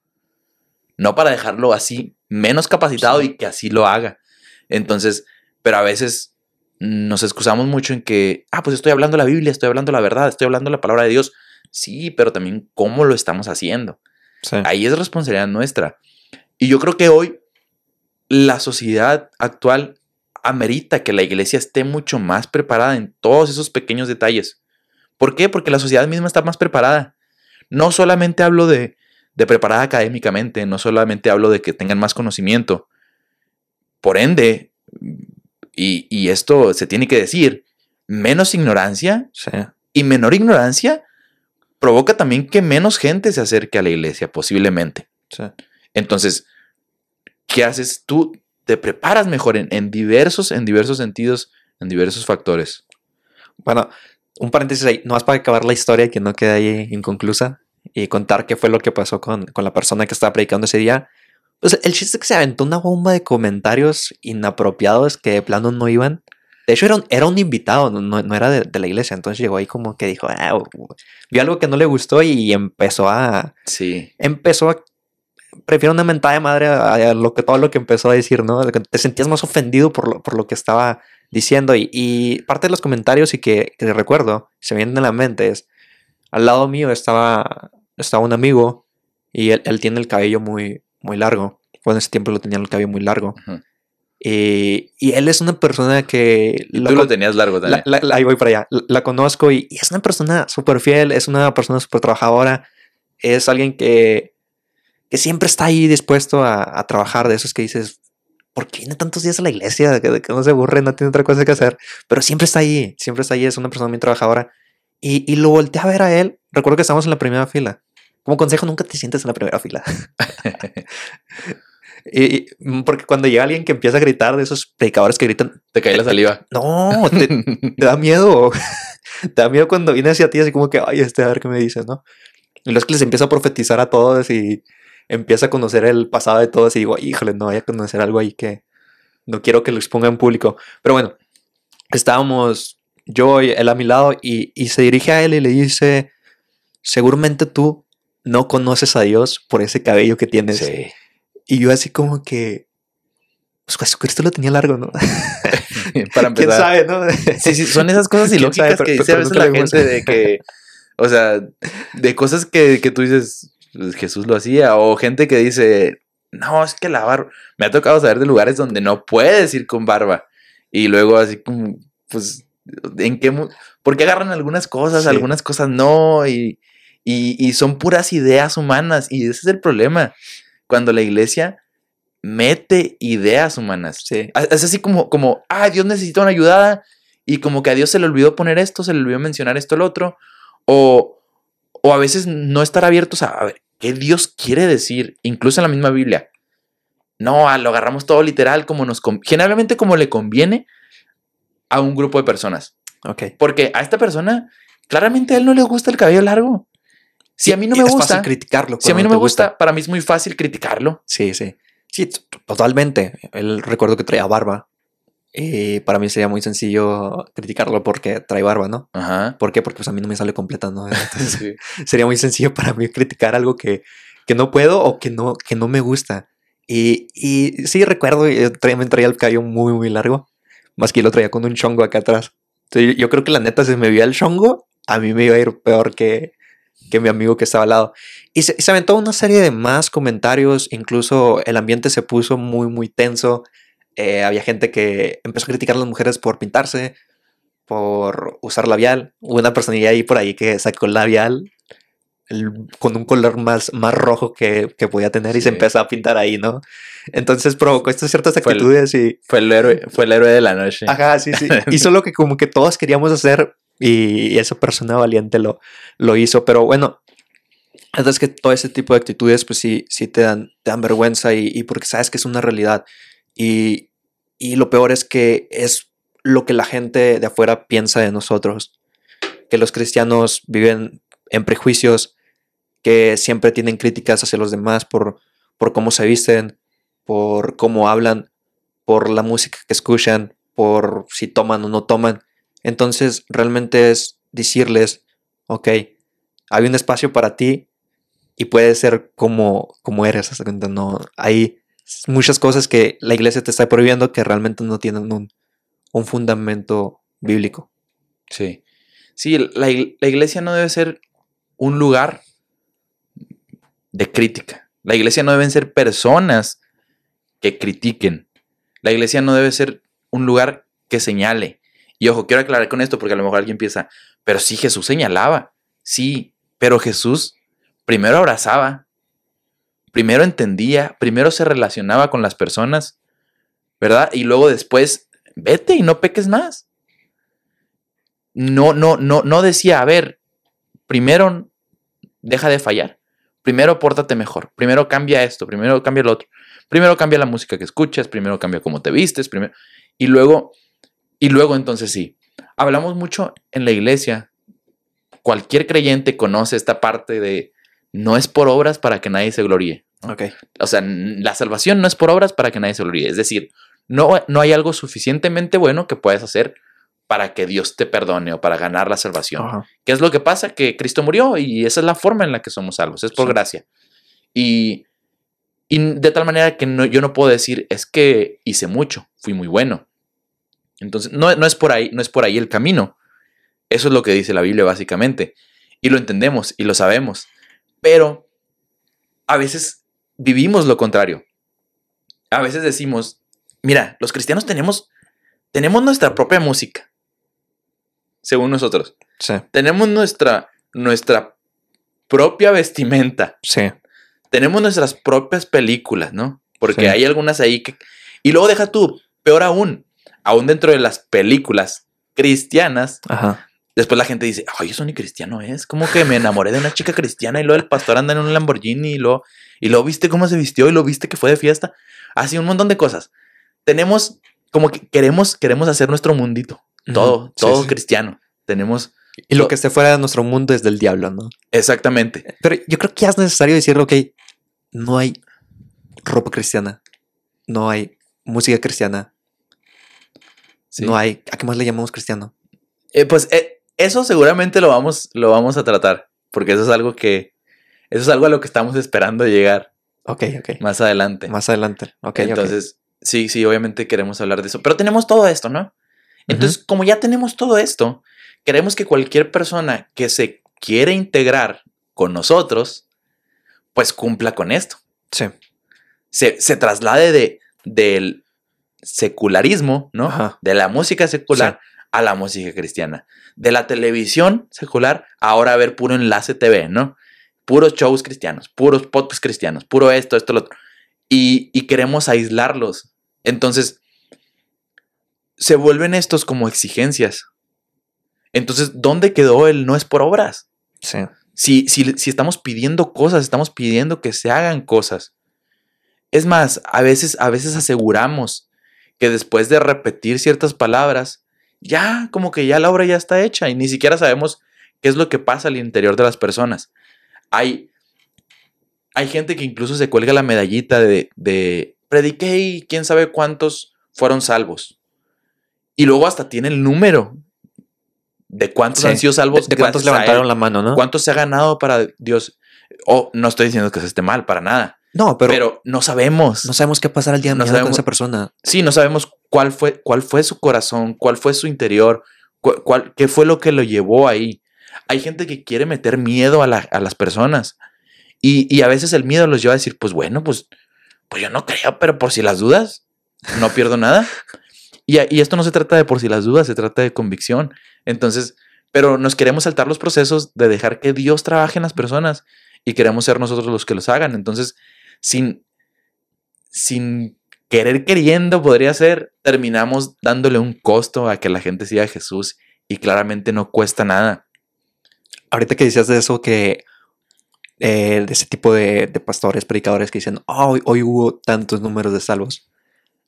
No para dejarlo así, menos capacitado Sí. y que así lo haga. Entonces, pero a veces nos excusamos mucho en que, ah, pues estoy hablando la Biblia, estoy hablando la verdad, estoy hablando la palabra de Dios. Sí, pero también cómo lo estamos haciendo. Sí. Ahí es responsabilidad nuestra. Y yo creo que hoy la sociedad actual amerita que la iglesia esté mucho más preparada en todos esos pequeños detalles. ¿Por qué? Porque la sociedad misma está más preparada. No solamente hablo de, de preparada académicamente, no solamente hablo de que tengan más conocimiento. Por ende, y, y esto se tiene que decir, menos ignorancia Sí. y menor ignorancia provoca también que menos gente se acerque a la iglesia, posiblemente. sí. Entonces, ¿qué haces tú? Te preparas mejor en, en diversos, en diversos sentidos, en diversos factores. Bueno, un paréntesis ahí, no más para acabar la historia que no quede ahí inconclusa y contar qué fue lo que pasó con, con la persona que estaba predicando ese día. Pues el chiste es que se aventó una bomba de comentarios inapropiados que de plano no iban. De hecho, era un, era un invitado, no, no- era de, de la iglesia. Entonces llegó ahí como que dijo, "Ah, vio algo que no le gustó y empezó a. Sí. Empezó a. Prefiero una mentada de madre a, lo que todo lo que empezó a decir, ¿no? Te sentías más ofendido por lo, por lo que estaba diciendo. Y, y parte de los comentarios y que, que recuerdo, se me vienen a la mente es, al lado mío estaba, estaba un amigo y él, él tiene el cabello muy, muy largo. Bueno, en ese tiempo lo tenía el cabello muy largo. Ujú. Y, y él es una persona que... Y la tú lo tenías largo la- también. la- la- ahí voy para allá. La, la conozco y, y es una persona súper fiel, es una persona súper trabajadora, es alguien que, que siempre está ahí dispuesto a, a trabajar, de esos que dices, ¿por qué viene tantos días a la iglesia? Que, que no se aburre, no tiene otra cosa que hacer, pero siempre está ahí, siempre está ahí, es una persona muy trabajadora. Y, y lo volteé a ver a él, recuerdo que estábamos en la primera fila. Como consejo, nunca te sientes en la primera fila. Y- mm, porque cuando llega alguien que empieza a gritar de esos predicadores que gritan, Te cae la saliva. no, te, te da miedo. te da miedo cuando viene hacia ti, así como que, ay, este, a ver qué me dices, ¿no? Y luego es que les empieza a profetizar a todos y empieza a conocer el pasado de todos y digo, híjole, no vaya a conocer algo ahí que no quiero que lo exponga en público. Pero bueno, estábamos yo y él a mi lado y, y se dirige a él y le dice, seguramente tú no conoces a Dios por ese cabello que tienes. Sí. Y yo así como que, pues Jesucristo lo tenía largo, ¿no? Para ¿Quién empezar. sabe, no? Sí, sí, son esas cosas ¿Quién ilógicas sabe? que Pero- dice a veces la gente de que, o sea, de cosas que, que tú dices, "Pues, Jesús lo hacía, o gente que dice, no, es que la barba, me ha tocado saber de lugares donde no puedes ir con barba, y luego así como, pues, ¿en qué? ¿Por qué agarran algunas cosas, Sí. algunas cosas no? Y, y, y son puras ideas humanas, y ese es el problema, cuando la iglesia mete ideas humanas. Sí. Es así como, como, ah, Dios necesita una ayudada y como que a Dios se le olvidó poner esto, se le olvidó mencionar esto, lo otro. O, o a veces no estar abiertos a, a ver qué Dios quiere decir, incluso en la misma Biblia. No, lo agarramos todo literal como nos, generalmente como le conviene a un grupo de personas. Ok. Porque a esta persona, claramente a él no le gusta el cabello largo. Si a mí no me es gusta, fácil criticarlo. si a mí no me te gusta, para mí es muy fácil criticarlo. Sí, sí. Sí, totalmente. Él recuerdo que traía barba. Y para mí sería muy sencillo criticarlo porque trae barba, ¿no? Ajá. ¿Por qué? Porque pues a mí no me sale completa, ¿no? Entonces, Sí. sería muy sencillo para mí criticar algo que, que no puedo o que no, que no me gusta. Y, y sí, recuerdo, yo traía, me traía el cabello muy, muy largo. Más que lo traía con un chongo acá atrás. Entonces, yo, yo creo que la neta, si me veía el chongo, a mí me iba a ir peor que, que mi amigo que estaba al lado. Y se, se aventó una serie de más comentarios. Incluso el ambiente se puso muy, muy tenso. Eh, había gente que empezó a criticar a las mujeres por pintarse, por usar labial. Hubo una personilla ahí por ahí que sacó el labial el- con un color más, más rojo que, que podía tener y se empezó a pintar ahí, ¿no? Entonces provocó estas ciertas Fue el- actitudes y... Fue el héroe, fue el héroe de la noche. Ajá, sí, sí. Hizo lo que como que todos queríamos hacer y esa persona valiente lo, lo hizo. Pero bueno, la verdad es que todo ese tipo de actitudes pues sí, sí te, dan, te dan vergüenza y, porque sabes que es una realidad. Y, y lo peor es que es lo que la gente de afuera piensa de nosotros. Que los cristianos viven en prejuicios, que siempre tienen críticas hacia los demás por, por cómo se visten, por cómo hablan, por la música que escuchan, por si toman o no toman. Entonces realmente es decirles, ok, hay un espacio para ti y puedes ser como, como eres. cuenta, No, hay muchas cosas que la iglesia te está prohibiendo que realmente no tienen un, un fundamento bíblico. Sí. Sí, la, la iglesia no debe ser un lugar de crítica. La iglesia no deben ser personas que critiquen. La iglesia no debe ser un lugar que señale. Y ojo, quiero aclarar con esto porque a lo mejor alguien piensa, pero sí Jesús señalaba. Sí, pero Jesús primero abrazaba, primero entendía, primero se relacionaba con las personas, ¿verdad? Y luego después, vete y no peques más no, no, no, no decía, a ver, primero deja de fallar, primero pórtate mejor, primero cambia esto, primero cambia lo otro, primero cambia la música que escuchas, primero cambia cómo te vistes, primero, y luego, y luego entonces sí, hablamos mucho en la iglesia, cualquier creyente conoce esta parte de no es por obras para que nadie se gloríe. Ok. O sea, la salvación no es por obras para que nadie se gloríe. Es decir, no, no hay algo suficientemente bueno que puedas hacer para que Dios te perdone o para ganar la salvación. Ajá. ¿Qué es lo que pasa? Que Cristo murió y esa es la forma en la que somos salvos, es por Sí. gracia. Y, y de tal manera que no, yo no puedo decir, es que hice mucho, fui muy bueno. Entonces, no, no, es por ahí, no es por ahí el camino. Eso es lo que dice la Biblia básicamente. Y lo entendemos y lo sabemos. Pero a veces vivimos lo contrario. A veces decimos, mira, los cristianos tenemos, tenemos nuestra propia música, según nosotros. Sí, Tenemos nuestra, nuestra propia vestimenta. sí. Tenemos nuestras propias películas, ¿no? Porque Sí. hay algunas ahí que... Y luego deja tú, peor aún, aún dentro de las películas cristianas, Ajá. después la gente dice, ay, eso ni cristiano es. Como que me enamoré de una chica cristiana y luego el pastor anda en un Lamborghini y luego, y luego viste cómo se vistió y lo viste que fue de fiesta. Así un montón de cosas. Tenemos como que queremos, queremos hacer nuestro mundito. Todo, todo sí. cristiano. Tenemos Y lo que esté fuera de nuestro mundo es del diablo, ¿no? exactamente. Pero yo creo que ya es necesario decirlo, ok, no hay ropa cristiana, no hay música cristiana, Sí. no hay, ¿a qué más le llamamos cristiano? Eh, pues eh, eso seguramente lo vamos, lo vamos a tratar. Porque eso es algo que. Eso es algo a lo que estamos esperando llegar Ok, ok. más adelante. Más adelante. Ok, ok. Entonces, sí, sí, obviamente queremos hablar de eso. Pero tenemos todo esto, ¿no? Entonces, como ya tenemos todo esto, queremos que cualquier persona que se quiere integrar con nosotros, pues cumpla con esto. Sí. Se, se traslade de, del secularismo, ¿no? Ajá. De la música secular a la música cristiana. De la televisión secular, ahora a ver puro enlace TV, ¿no? Puros shows cristianos, puros podcasts cristianos, puro esto, esto, lo otro. Y, y queremos aislarlos. Entonces, se vuelven estos como exigencias. Entonces, ¿dónde quedó el no es por obras? Sí. Si, si, si estamos pidiendo cosas, estamos pidiendo que se hagan cosas. Es más, a veces, a veces aseguramos que después de repetir ciertas palabras, ya como que ya la obra ya está hecha y ni siquiera sabemos qué es lo que pasa al interior de las personas. Hay, hay gente que incluso se cuelga la medallita de, de prediqué y quién sabe cuántos fueron salvos. Y luego hasta tiene el número de cuántos Sí. han sido salvos. ¿De, de cuántos levantaron él. la mano, no? ¿Cuántos se ha ganado para Dios? O no estoy diciendo que eso esté mal, para nada. No, Pero, pero, no sabemos. no sabemos qué pasará el día de No mañana con sabemos- esa persona. sí, no sabemos cuál fue, cuál fue su corazón, cuál fue su interior, cu- cuál, qué fue lo que lo llevó ahí. Hay gente que quiere meter miedo a, la- a las personas y, y a veces el miedo los lleva a decir, pues bueno, pues, pues yo no creo, pero por si las dudas, no pierdo nada. Y, y esto no se trata de por si las dudas, se trata de convicción. Entonces, pero nos queremos saltar los procesos de dejar que Dios trabaje en las personas y queremos ser nosotros los que los hagan. Entonces, sin, sin querer queriendo, podría ser, terminamos dándole un costo a que la gente siga a Jesús y claramente no cuesta nada. Ahorita que decías de eso, que eh, de ese tipo de, pastores, predicadores que dicen, "Ah, hoy, hoy hubo tantos números de salvos.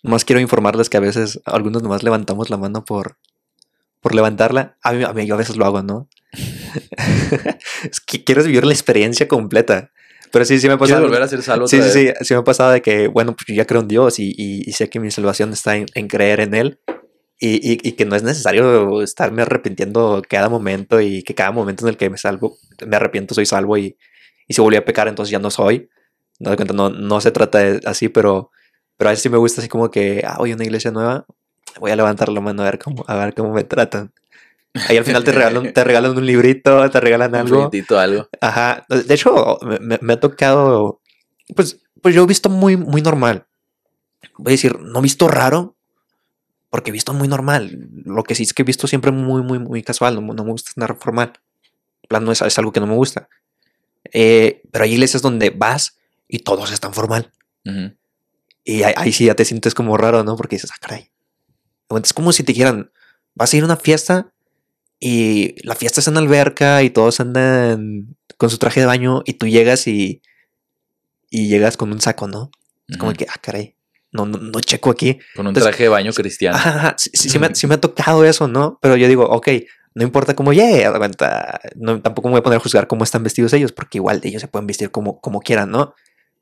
Nomás quiero informarles que a veces algunos nomás levantamos la mano por, por levantarla. A mí, a mí yo a veces lo hago, ¿no? es que quieres vivir la experiencia completa. Pero sí, sí me ha ¿Quieres pasado. volver a ser salvo? Sí, sí, sí, sí me ha pasado de que, bueno, pues yo ya creo en Dios y, y- y sé que mi salvación está en, en creer en Él y, y- y que no es necesario estarme arrepintiendo cada momento y que cada momento en el que me salvo, me arrepiento, soy salvo y, y si volví a pecar, entonces ya no soy. No, no, no se trata de así, pero, pero a veces sí me gusta así como que, ah, voy a una iglesia nueva, voy a levantar la mano a ver cómo, a ver cómo me tratan. Ahí al final te regalan, te regalan un librito, te regalan Un algo. folletito, algo. Ajá. De hecho, me, me- ha tocado. Pues, pues yo he visto muy, muy normal. Voy a decir, no he visto raro, porque he visto muy normal. Lo que sí es que he visto siempre muy, muy, muy casual. No, no me gusta estar formal. En plan, no es, es algo que no me gusta. Eh, pero hay iglesias donde vas y todos están formal. Ujú. Y ahí, ahí sí ya te sientes como raro, ¿no? Porque dices, ah, caray. Es como si te dijeran, vas a ir a una fiesta y la fiesta es en alberca y todos andan con su traje de baño y tú llegas y, y llegas con un saco, ¿no? Es como que, ah, caray, no, no, no checo aquí. Con un Entonces- traje de baño cristiano. Ajá, sí, sí, sí me, sí me ha tocado eso, ¿no? Pero yo digo, ok, no importa cómo llegue, no, tampoco me voy a poner a juzgar cómo están vestidos ellos, porque igual ellos se pueden vestir como, como quieran, ¿no?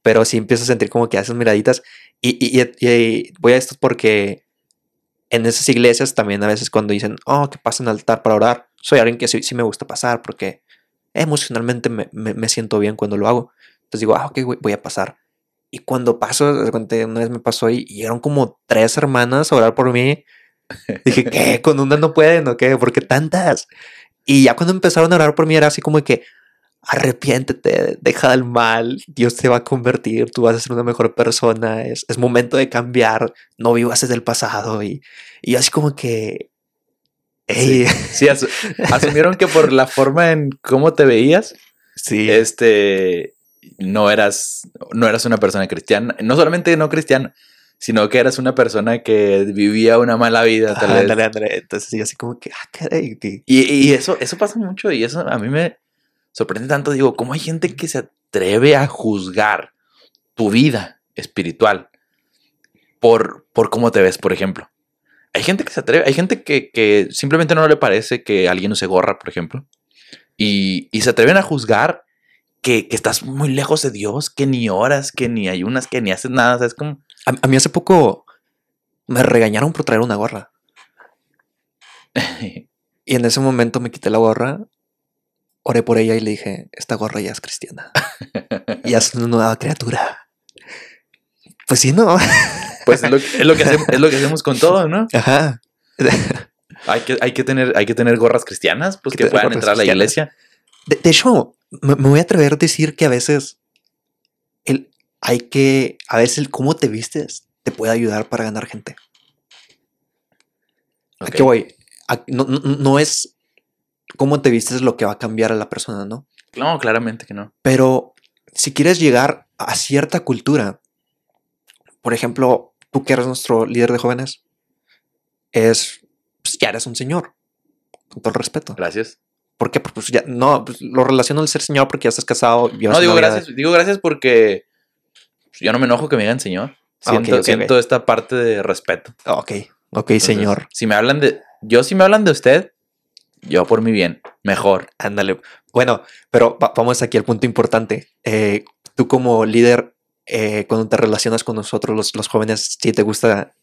Pero sí empiezo a sentir como que haces miraditas. Y, y- y- y voy a esto porque en esas iglesias también a veces cuando dicen, oh, que pasen al altar para orar, soy alguien que sí, sí me gusta pasar porque emocionalmente me, me- me siento bien cuando lo hago. Entonces digo, ah, ok, voy, a pasar. Y cuando paso, una vez me pasó y, eran como tres hermanas a orar por mí. Dije, ¿qué? ¿Con una no pueden o qué? ¿Por qué tantas? Y ya cuando empezaron a orar por mí era así como que, arrepiéntete, deja el mal, Dios te va a convertir, tú vas a ser una mejor persona, es, es momento de cambiar, no vivas desde el pasado. Y, y así como que, "Ey". Sí, asu- asumieron que por la forma en cómo te veías, sí, este, no eras, no eras una persona cristiana. No solamente no cristiana, sino que eras una persona que vivía una mala vida, tal vez. Entonces yo así como que, ah, caray, que- Y, y eso, eso pasa mucho y eso a mí me sorprende tanto. Digo, ¿cómo hay gente que se atreve a juzgar tu vida espiritual por, por cómo te ves, por ejemplo? Hay gente que se atreve, hay gente que, que simplemente no le parece que alguien use gorra, por ejemplo, y, y se atreven a juzgar que, que estás muy lejos de Dios, que ni oras, que ni ayunas, que ni haces nada. ¿Sabes cómo? A, a mí hace poco me regañaron por traer una gorra. Y en ese momento me quité la gorra, oré por ella y le dije, esta gorra ya es cristiana. ya es una nueva criatura. Pues sí, ¿no? Pues es lo, es lo que hacemos, es lo que hacemos con todo, ¿no? Ajá. Hay que, hay que, tener, hay que tener gorras cristianas, pues que puedan entrar a la iglesia. De, de hecho, me, me voy a atrever a decir que a veces el, hay que, a veces el cómo te vistes te puede ayudar para ganar gente. ¿A qué voy? A- no, no- no es cómo te vistes lo que va a cambiar a la persona, ¿no? No, claramente que no. Pero si quieres llegar a cierta cultura, por ejemplo, tú que eres nuestro líder de jóvenes, es, pues ya eres un señor, con todo el respeto. Gracias. ¿Por qué? Porque pues ya, no, pues, lo relaciono al ser señor porque ya estás casado. No, digo gracias, digo gracias porque pues, yo no me enojo que me digan señor. Ah, Siento, ok, siento ok. esta parte de respeto. Ok, ok, Entonces, señor. Si me hablan de. Yo, si me hablan de usted, yo por mi bien, mejor. Ándale. Bueno, pero va- vamos aquí al punto importante. Eh, tú como líder eh, cuando te relacionas con nosotros, los, los jóvenes, sí te gusta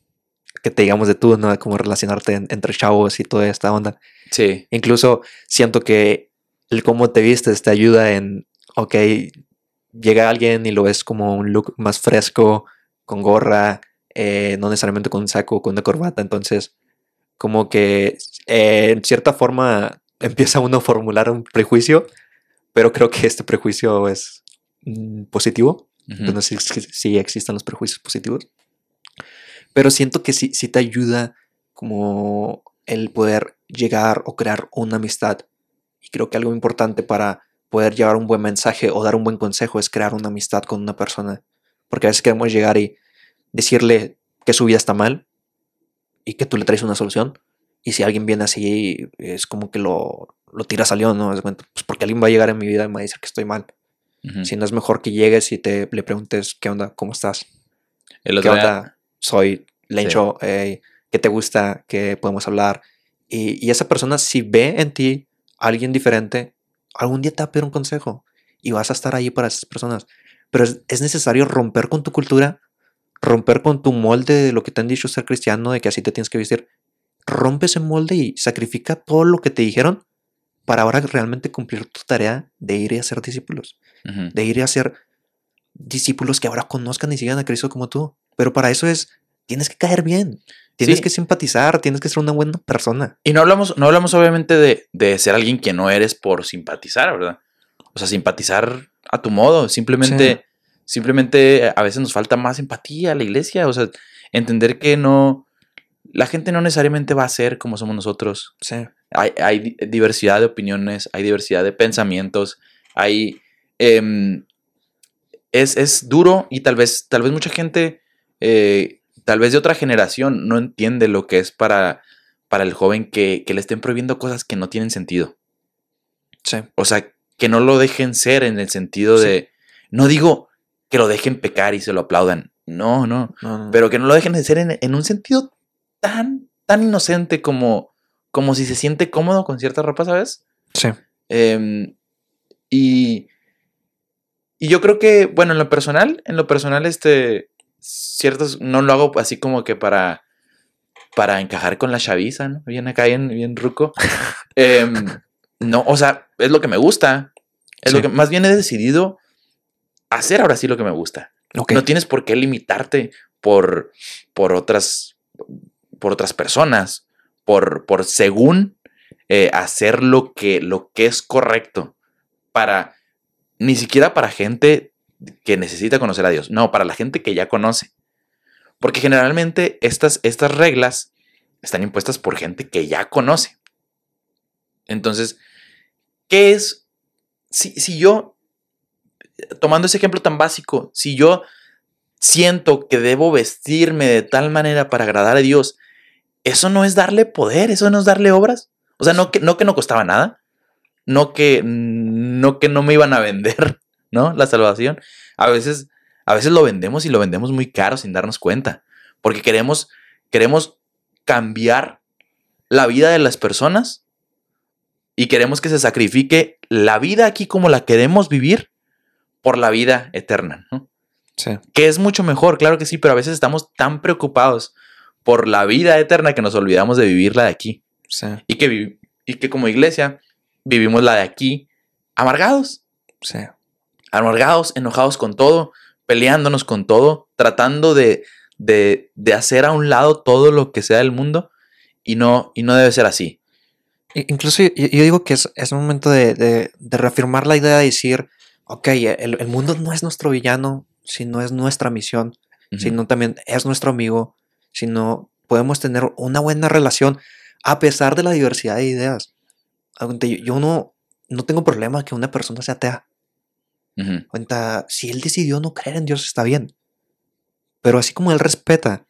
que te digamos de tú, ¿no? Como relacionarte en- entre chavos y toda esta onda. Sí. Incluso siento que el cómo te vistes te ayuda en, ok, llega alguien y lo ves como un look más fresco, con gorra, eh, no necesariamente con un saco o con una corbata. Entonces, como que eh, en cierta forma empieza uno a formular un prejuicio, pero creo que este prejuicio es mm, positivo. No sé si, si existen los prejuicios positivos. Pero siento que sí, sí te ayuda como el poder llegar o crear una amistad. Y creo que algo importante para poder llevar un buen mensaje o dar un buen consejo es crear una amistad con una persona. Porque a veces queremos llegar y decirle que su vida está mal y que tú le traes una solución. Y si alguien viene así, es como que lo, lo tiras al león, ¿no? Pues porque alguien va a llegar en mi vida y me va a decir que estoy mal. Si no es mejor que llegues y te le preguntes, ¿qué onda? ¿Cómo estás? El ¿Qué día- onda? Soy Lencho, eh, ¿qué te gusta? ¿Qué podemos hablar? Y, y esa persona, si ve en ti a alguien diferente, algún día te va a pedir un consejo y vas a estar ahí para esas personas. Pero es, es necesario romper con tu cultura, romper con tu molde de lo que te han dicho ser cristiano, de que así te tienes que vestir. Rompe ese molde y sacrifica todo lo que te dijeron para ahora realmente cumplir tu tarea de ir y hacer discípulos de ir a ser discípulos que ahora conozcan y sigan a Cristo como tú. Pero para eso es, tienes que caer bien, tienes Sí. que simpatizar, tienes que ser una buena persona. Y no hablamos, no hablamos obviamente de, de ser alguien que no eres por simpatizar, ¿verdad? O sea, simpatizar a tu modo. Simplemente, simplemente a veces nos falta más empatía a la iglesia. O sea, entender que no. La gente no necesariamente va a ser como somos nosotros. Sí, Hay, hay di- diversidad de opiniones, hay diversidad de pensamientos, hay. em, es, es duro y tal vez, tal vez mucha gente, eh, tal vez de otra generación, no entiende lo que es para, para el joven que, que le estén prohibiendo cosas que no tienen sentido. sí, O sea, que no lo dejen ser en el sentido Sí. de. No digo que lo dejen pecar y se lo aplaudan. No, no. no, no, Pero que no lo dejen de ser en, en un sentido tan, tan inocente como, como si se siente cómodo con cierta ropa, ¿sabes? sí, Em, y, y yo creo que, bueno, en lo personal, en lo personal, este, ciertos, no lo hago así como que para, para encajar con la chaviza, ¿no? Bien acá, bien, bien ruco. Em, no, o sea, es lo que me gusta. Es lo que, más bien he decidido hacer ahora sí lo que me gusta. No tienes por qué limitarte por, por otras por otras personas, por, por según eh, hacer lo que, lo que es correcto para ni siquiera para gente que necesita conocer a Dios, no, para la gente que ya conoce. Porque generalmente estas, estas reglas están impuestas por gente que ya conoce. Entonces, ¿qué es? Si, si yo, tomando ese ejemplo tan básico, si yo siento que debo vestirme de tal manera para agradar a Dios, eso no es darle poder, eso no es darle obras. O sea, no que no, que no costaba nada, no que, no que no me iban a vender, ¿no? La salvación. A veces, a veces lo vendemos y lo vendemos muy caro sin darnos cuenta, porque queremos, queremos cambiar la vida de las personas y queremos que se sacrifique la vida aquí como la queremos vivir por la vida eterna, ¿no? sí, que es mucho mejor, claro que sí, pero a veces estamos tan preocupados por la vida eterna que nos olvidamos de vivirla de aquí. sí, Y que, y que como iglesia vivimos la de aquí amargados, sí, amargados, enojados con todo, peleándonos con todo, tratando de, de, de hacer a un lado todo lo que sea del mundo y no, y no debe ser así. Incluso yo, yo digo que es, es un momento de, de- de reafirmar la idea de decir, ok, el, el mundo no es nuestro villano, sino es nuestra misión, Ujú. sino también es nuestro amigo, sino podemos tener una buena relación a pesar de la diversidad de ideas. Yo, no, no tengo problema que una persona sea atea. Ujú. Cuenta, si él decidió no creer en Dios, está bien. Pero así como él respeta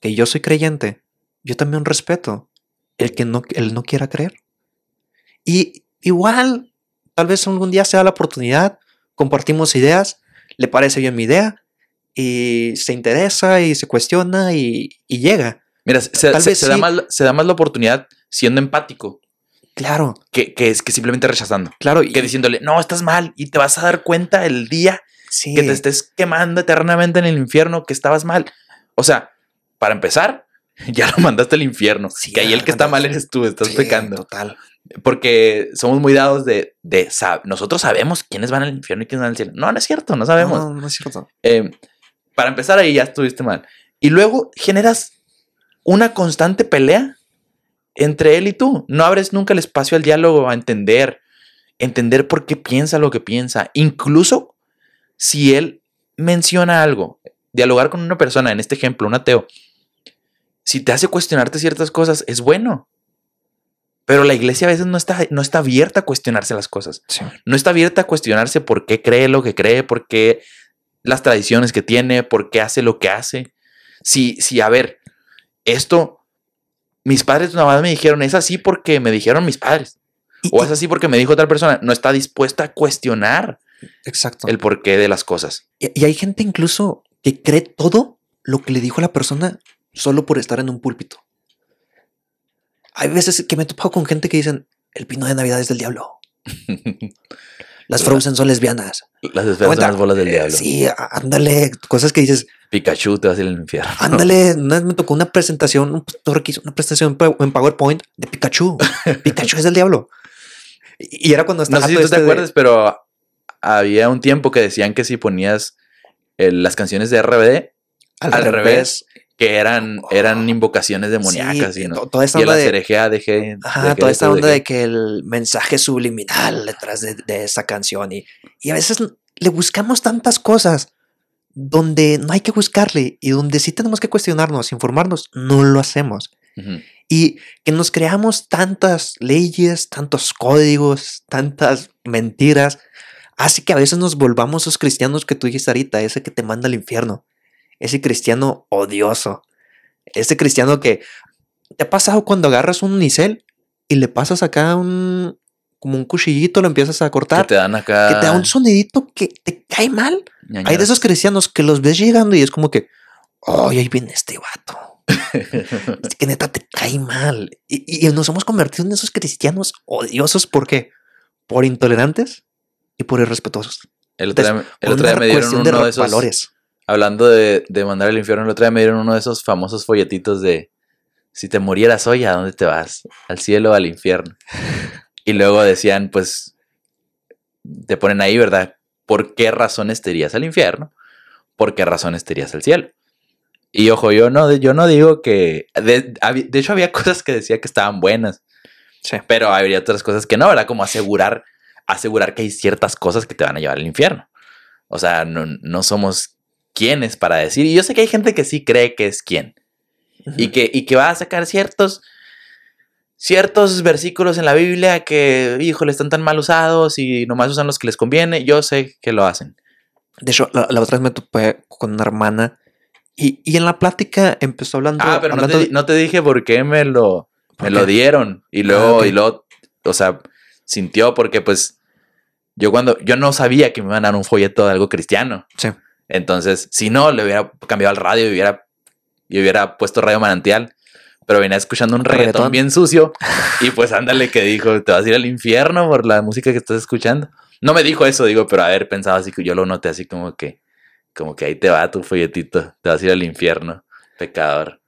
que yo soy creyente, yo también respeto el que no, él no quiera creer. Y igual, tal vez algún día sea la oportunidad, compartimos ideas, le parece bien mi idea, y se interesa y se cuestiona y, y llega. Mira, se, Tal se- vez se da más, se da más la oportunidad siendo empático Claro, que, que es que simplemente rechazando. claro. y- que diciéndole, no, estás mal y te vas a dar cuenta el día Sí. que te estés quemando eternamente en el infierno, que estabas mal. O sea, para empezar, ya lo mandaste al infierno. Sí, que ahí el que está mal eres tú, estás Sí, pecando. Total. Porque somos muy dados de, de sab- nosotros sabemos quiénes van al infierno y quiénes van al cielo. No, no es cierto, no sabemos. No, no es cierto. Eh, para empezar ahí ya estuviste mal. Y luego generas una constante pelea entre él y tú. No abres nunca el espacio al diálogo, a entender, entender por qué piensa lo que piensa. Incluso si él menciona algo, dialogar con una persona, en este ejemplo, un ateo, si te hace cuestionarte ciertas cosas, es bueno. Pero la iglesia a veces no está, no está abierta a cuestionarse las cosas Sí. no está abierta a cuestionarse por qué cree lo que cree, por qué las tradiciones que tiene, por qué hace lo que hace. Si, si a ver, esto, mis padres nada más me dijeron, es así porque me dijeron mis padres, Y- o es así porque me dijo otra persona, no está dispuesta a cuestionar exacto. el porqué de las cosas. Y, y hay gente incluso que cree todo lo que le dijo la persona solo por estar en un púlpito. Hay veces que me he topado con gente que dicen, el pino de Navidad es del diablo. Las Frozen son lesbianas. Las esferas son las bolas del eh, diablo. Sí, á- ándale, cosas que dices, Pikachu te va a ir al infierno. ándale, una vez me tocó una presentación, un pastor que hizo una presentación en Pow- en PowerPoint de Pikachu. Pikachu es del diablo. Y era cuando No estaba sé si tú te de- acuerdas, pero había un tiempo que decían que si ponías eh, las canciones de RBD, al revés, que eran, eran invocaciones demoníacas Sí, y, ¿no? to- toda esta y onda de, hacer eje, deje, Ajá, toda esta onda de que el mensaje subliminal detrás de, de esa canción y, y a veces le buscamos tantas cosas donde no hay que buscarle y donde sí tenemos que cuestionarnos, informarnos, no lo hacemos. Y que nos creamos tantas leyes, tantos códigos, tantas mentiras, hace que a veces nos volvamos esos cristianos que tú dijiste ahorita, ese que te manda al infierno, ese cristiano odioso, ese cristiano que te ha pasado cuando agarras un unicel y le pasas acá un como un cuchillito, lo empiezas a Que cortar, te dan acá. que te da un sonidito que te cae mal. Hay de esos cristianos que los ves llegando y es como que, oh, ahí viene este vato. Es que neta te cae mal. Y, y nos hemos convertido en esos cristianos odiosos. ¿Por qué? Por intolerantes y por irrespetuosos. El otro día, el Por otro día una me dieron cuestión uno de de esos. valores. Hablando de, de mandar al infierno, el otro día me dieron uno de esos famosos folletitos de si te murieras hoy, ¿a dónde te vas? ¿Al cielo o al infierno? Y luego decían, pues, te ponen ahí, ¿verdad? ¿Por qué razones te irías al infierno? ¿Por qué razones te irías al cielo? Y ojo, yo no, yo no digo que. De, hecho, había cosas que decía que estaban buenas, Sí. pero habría otras cosas que no, ¿verdad? Como asegurar, asegurar que hay ciertas cosas que te van a llevar al infierno. O sea, no, no somos quienes para decir. Y yo sé que hay gente que sí cree que es quien. Y que, y que va a sacar ciertos, ciertos versículos en la Biblia que, híjole, están tan mal usados y nomás usan los que les conviene. Yo sé que lo hacen. De hecho, la, la otra vez me topé con una hermana y, y en la plática empezó hablando. Ah, pero no hablando te, de- no te dije por qué me lo, ¿Por me lo dieron. Y luego, ok. y luego, o sea, sintió porque pues yo cuando, yo no sabía que me iban a dar un folleto de algo cristiano. Sí. Entonces, si no, le hubiera cambiado al radio y hubiera, y hubiera puesto radio manantial. Pero venía escuchando un reggaetón, Reggaetón. bien sucio. Y pues ándale que dijo, te vas a ir al infierno por la música que estás escuchando. No me dijo eso, digo, pero haber pensado así que yo lo noté así como que, como que ahí te va tu folletito, te vas a ir al infierno, pecador.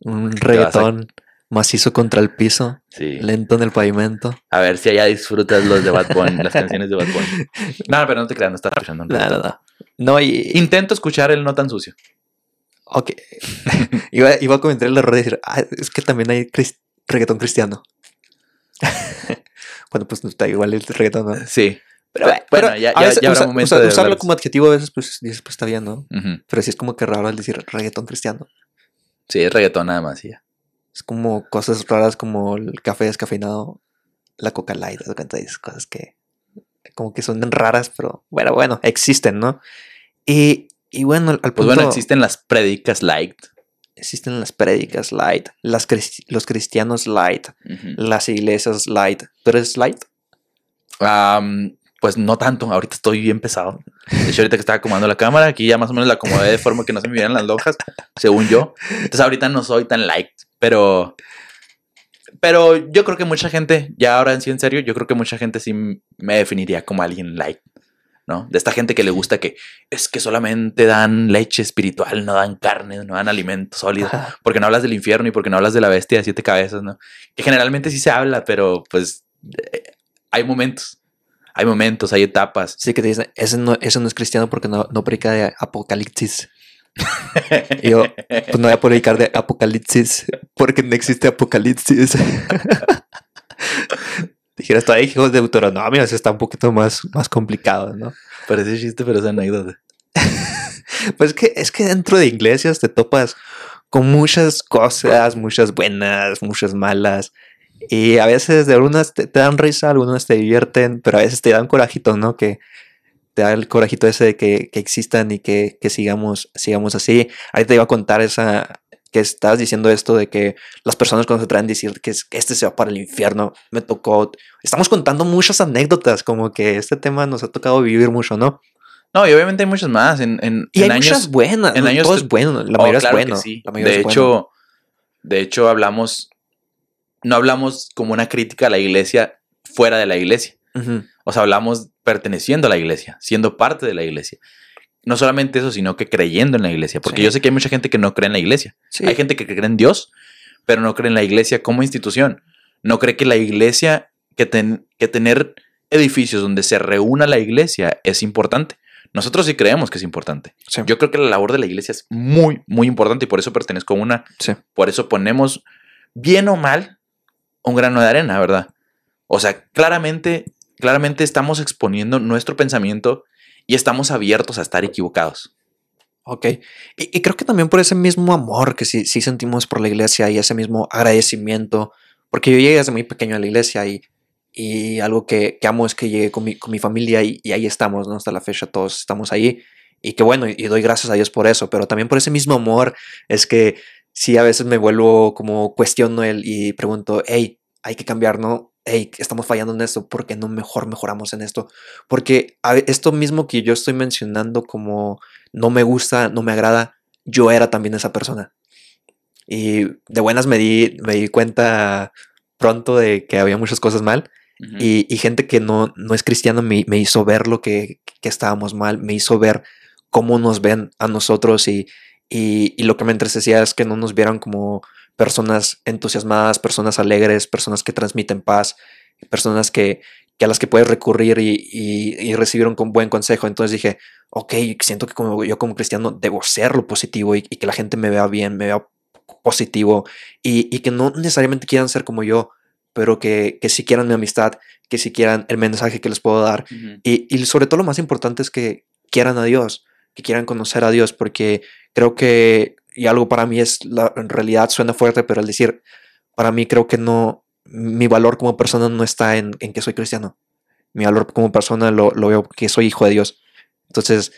Un a- reggaetón macizo contra el piso, Sí. lento en el pavimento. A ver si allá disfrutas los de Bad Bunny, las canciones de Bad Bunny. No, pero no te creas, no estás escuchando un No, no, reggaetón. no. No, y. Intento escuchar el no tan sucio. Ok. iba, iba a comentar el error de decir, ah, es que también hay reggaetón cristiano. Cuando pues no está igual el reggaetón, ¿no? Sí. Pero, Bueno, pero ya- a ya- veces ya habrá usa- momento usa- de usarlo como adjetivo a veces pues dices, pues está bien, ¿no? Pero sí es como que raro al decir reggaetón cristiano. Sí, es reggaetón nada más. y ya. Es como cosas raras como el café descafeinado, la coca light, cosas que como que son raras, pero bueno, bueno, existen, ¿no? Y, y bueno, al al Pues punto bueno, existen las predicas light. existen las prédicas light, las los cristianos light, Ujú. las iglesias light. ¿Tú eres light? Am, pues no tanto, ahorita estoy bien pesado. De hecho, ahorita que estaba acomodando la cámara, aquí ya más o menos la acomodé de forma que no se me vieran las lonjas, según yo. Entonces ahorita no soy tan light, pero... Pero yo creo que mucha gente, ya ahora en sí en serio, yo creo que mucha gente sí me definiría como alguien light. ¿no? De esta gente que le gusta que es que solamente dan leche espiritual, no dan carne, no dan alimento sólido, Ajá. porque no hablas del infierno y porque no hablas de la bestia de siete cabezas, ¿no? Que generalmente sí se habla, pero pues eh, hay momentos, hay momentos, hay etapas. Sí, que te dicen, ese no, ese no es cristiano porque no, no predica de apocalipsis. Y yo, pues no voy a predicar de apocalipsis porque no existe apocalipsis. Dijeras, todavía hijos de Deuteronomio, eso está un poquito más, más complicado, ¿no? Parece chiste, pero es anécdota. Pues es que, es que dentro de iglesias te topas con muchas cosas, muchas buenas, muchas malas. Y a veces de algunas te, te dan risa, algunas te divierten, pero a veces te dan corajito, ¿no? Que te da el corajito ese de que, que existan y que, que sigamos, sigamos así. Ahorita te iba a contar esa que estabas diciendo esto de que las personas cuando se traen a decir que, es- que este se va para el infierno, me tocó. Estamos contando muchas anécdotas, como que este tema nos ha tocado vivir mucho, ¿no? No, y obviamente hay muchas más. En, en, Y en hay años, muchas buenas. en años todo es bueno. La Oh, mayoría claro es bueno. sí. la mayoría De es hecho, bueno. de hecho, hablamos, no hablamos como una crítica a la iglesia fuera de la iglesia. O sea, hablamos perteneciendo a la iglesia, siendo parte de la iglesia. No solamente eso, sino que creyendo en la iglesia. Porque Sí. yo sé que hay mucha gente que no cree en la iglesia. Sí. Hay gente que cree en Dios, pero no cree en la iglesia como institución. No cree que la iglesia, que, ten- que tener edificios donde se reúna la iglesia es importante. Nosotros sí creemos que es importante. Sí. Yo creo que la labor de la iglesia es muy, muy importante y por eso pertenezco a una. Sí. Por eso ponemos, bien o mal, un grano de arena, ¿verdad? O sea, claramente, claramente estamos exponiendo nuestro pensamiento y estamos abiertos a estar equivocados. Ok. Y, creo que también por ese mismo amor que sí, sentimos por la iglesia y ese mismo agradecimiento, porque yo llegué desde muy pequeño a la iglesia y, y algo que, que amo es que llegué con mi, con mi familia y, ahí estamos, ¿no? Hasta la fecha todos estamos ahí. Y que bueno, y, y doy gracias a Dios por eso, pero también por ese mismo amor es que sí a veces me vuelvo como cuestiono él y pregunto, hey, hay que cambiar, ¿no? Hey, estamos fallando en esto, ¿por qué no mejor mejoramos en esto? Porque esto mismo que yo estoy mencionando como no me gusta, no me agrada, yo era también esa persona. Y de buenas me di, me di cuenta pronto de que había muchas cosas mal y, y gente que no, no es cristiana me, me hizo ver lo que, que estábamos mal, me hizo ver cómo nos ven a nosotros y, y, y lo que me entristecía es que no nos vieran como personas entusiasmadas, personas alegres, personas que transmiten paz, personas que, que a las que puedes recurrir y, y- y recibir un con- buen consejo. Entonces dije, ok, siento que como yo como cristiano debo ser lo positivo y, y que la gente me vea bien, me vea positivo y, que no necesariamente quieran ser como yo, pero que, que sí quieran mi amistad, que sí quieran el mensaje que les puedo dar. Y sobre todo lo más importante es que quieran a Dios, que quieran conocer a Dios, porque creo que, y algo para mí es, la, en realidad suena fuerte, pero al decir, para mí creo que no, mi valor como persona no está en, en que soy cristiano. Mi valor como persona lo, lo veo que soy hijo de Dios. Entonces,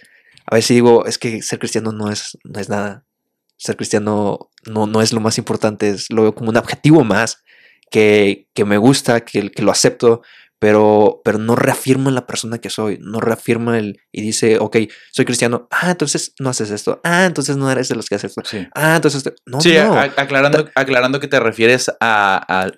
a veces digo, es que ser cristiano no es, no es nada. Ser cristiano no, no es lo más importante, es, lo veo como un objetivo más que, que me gusta, que, que lo acepto, pero, pero no reafirma la persona que soy, no reafirma el y dice, ok, soy cristiano, ah, entonces no haces esto, ah, entonces no eres de los que haces esto, Sí. ah, entonces, no, Sí, no, aclarando, aclarando que te refieres a, a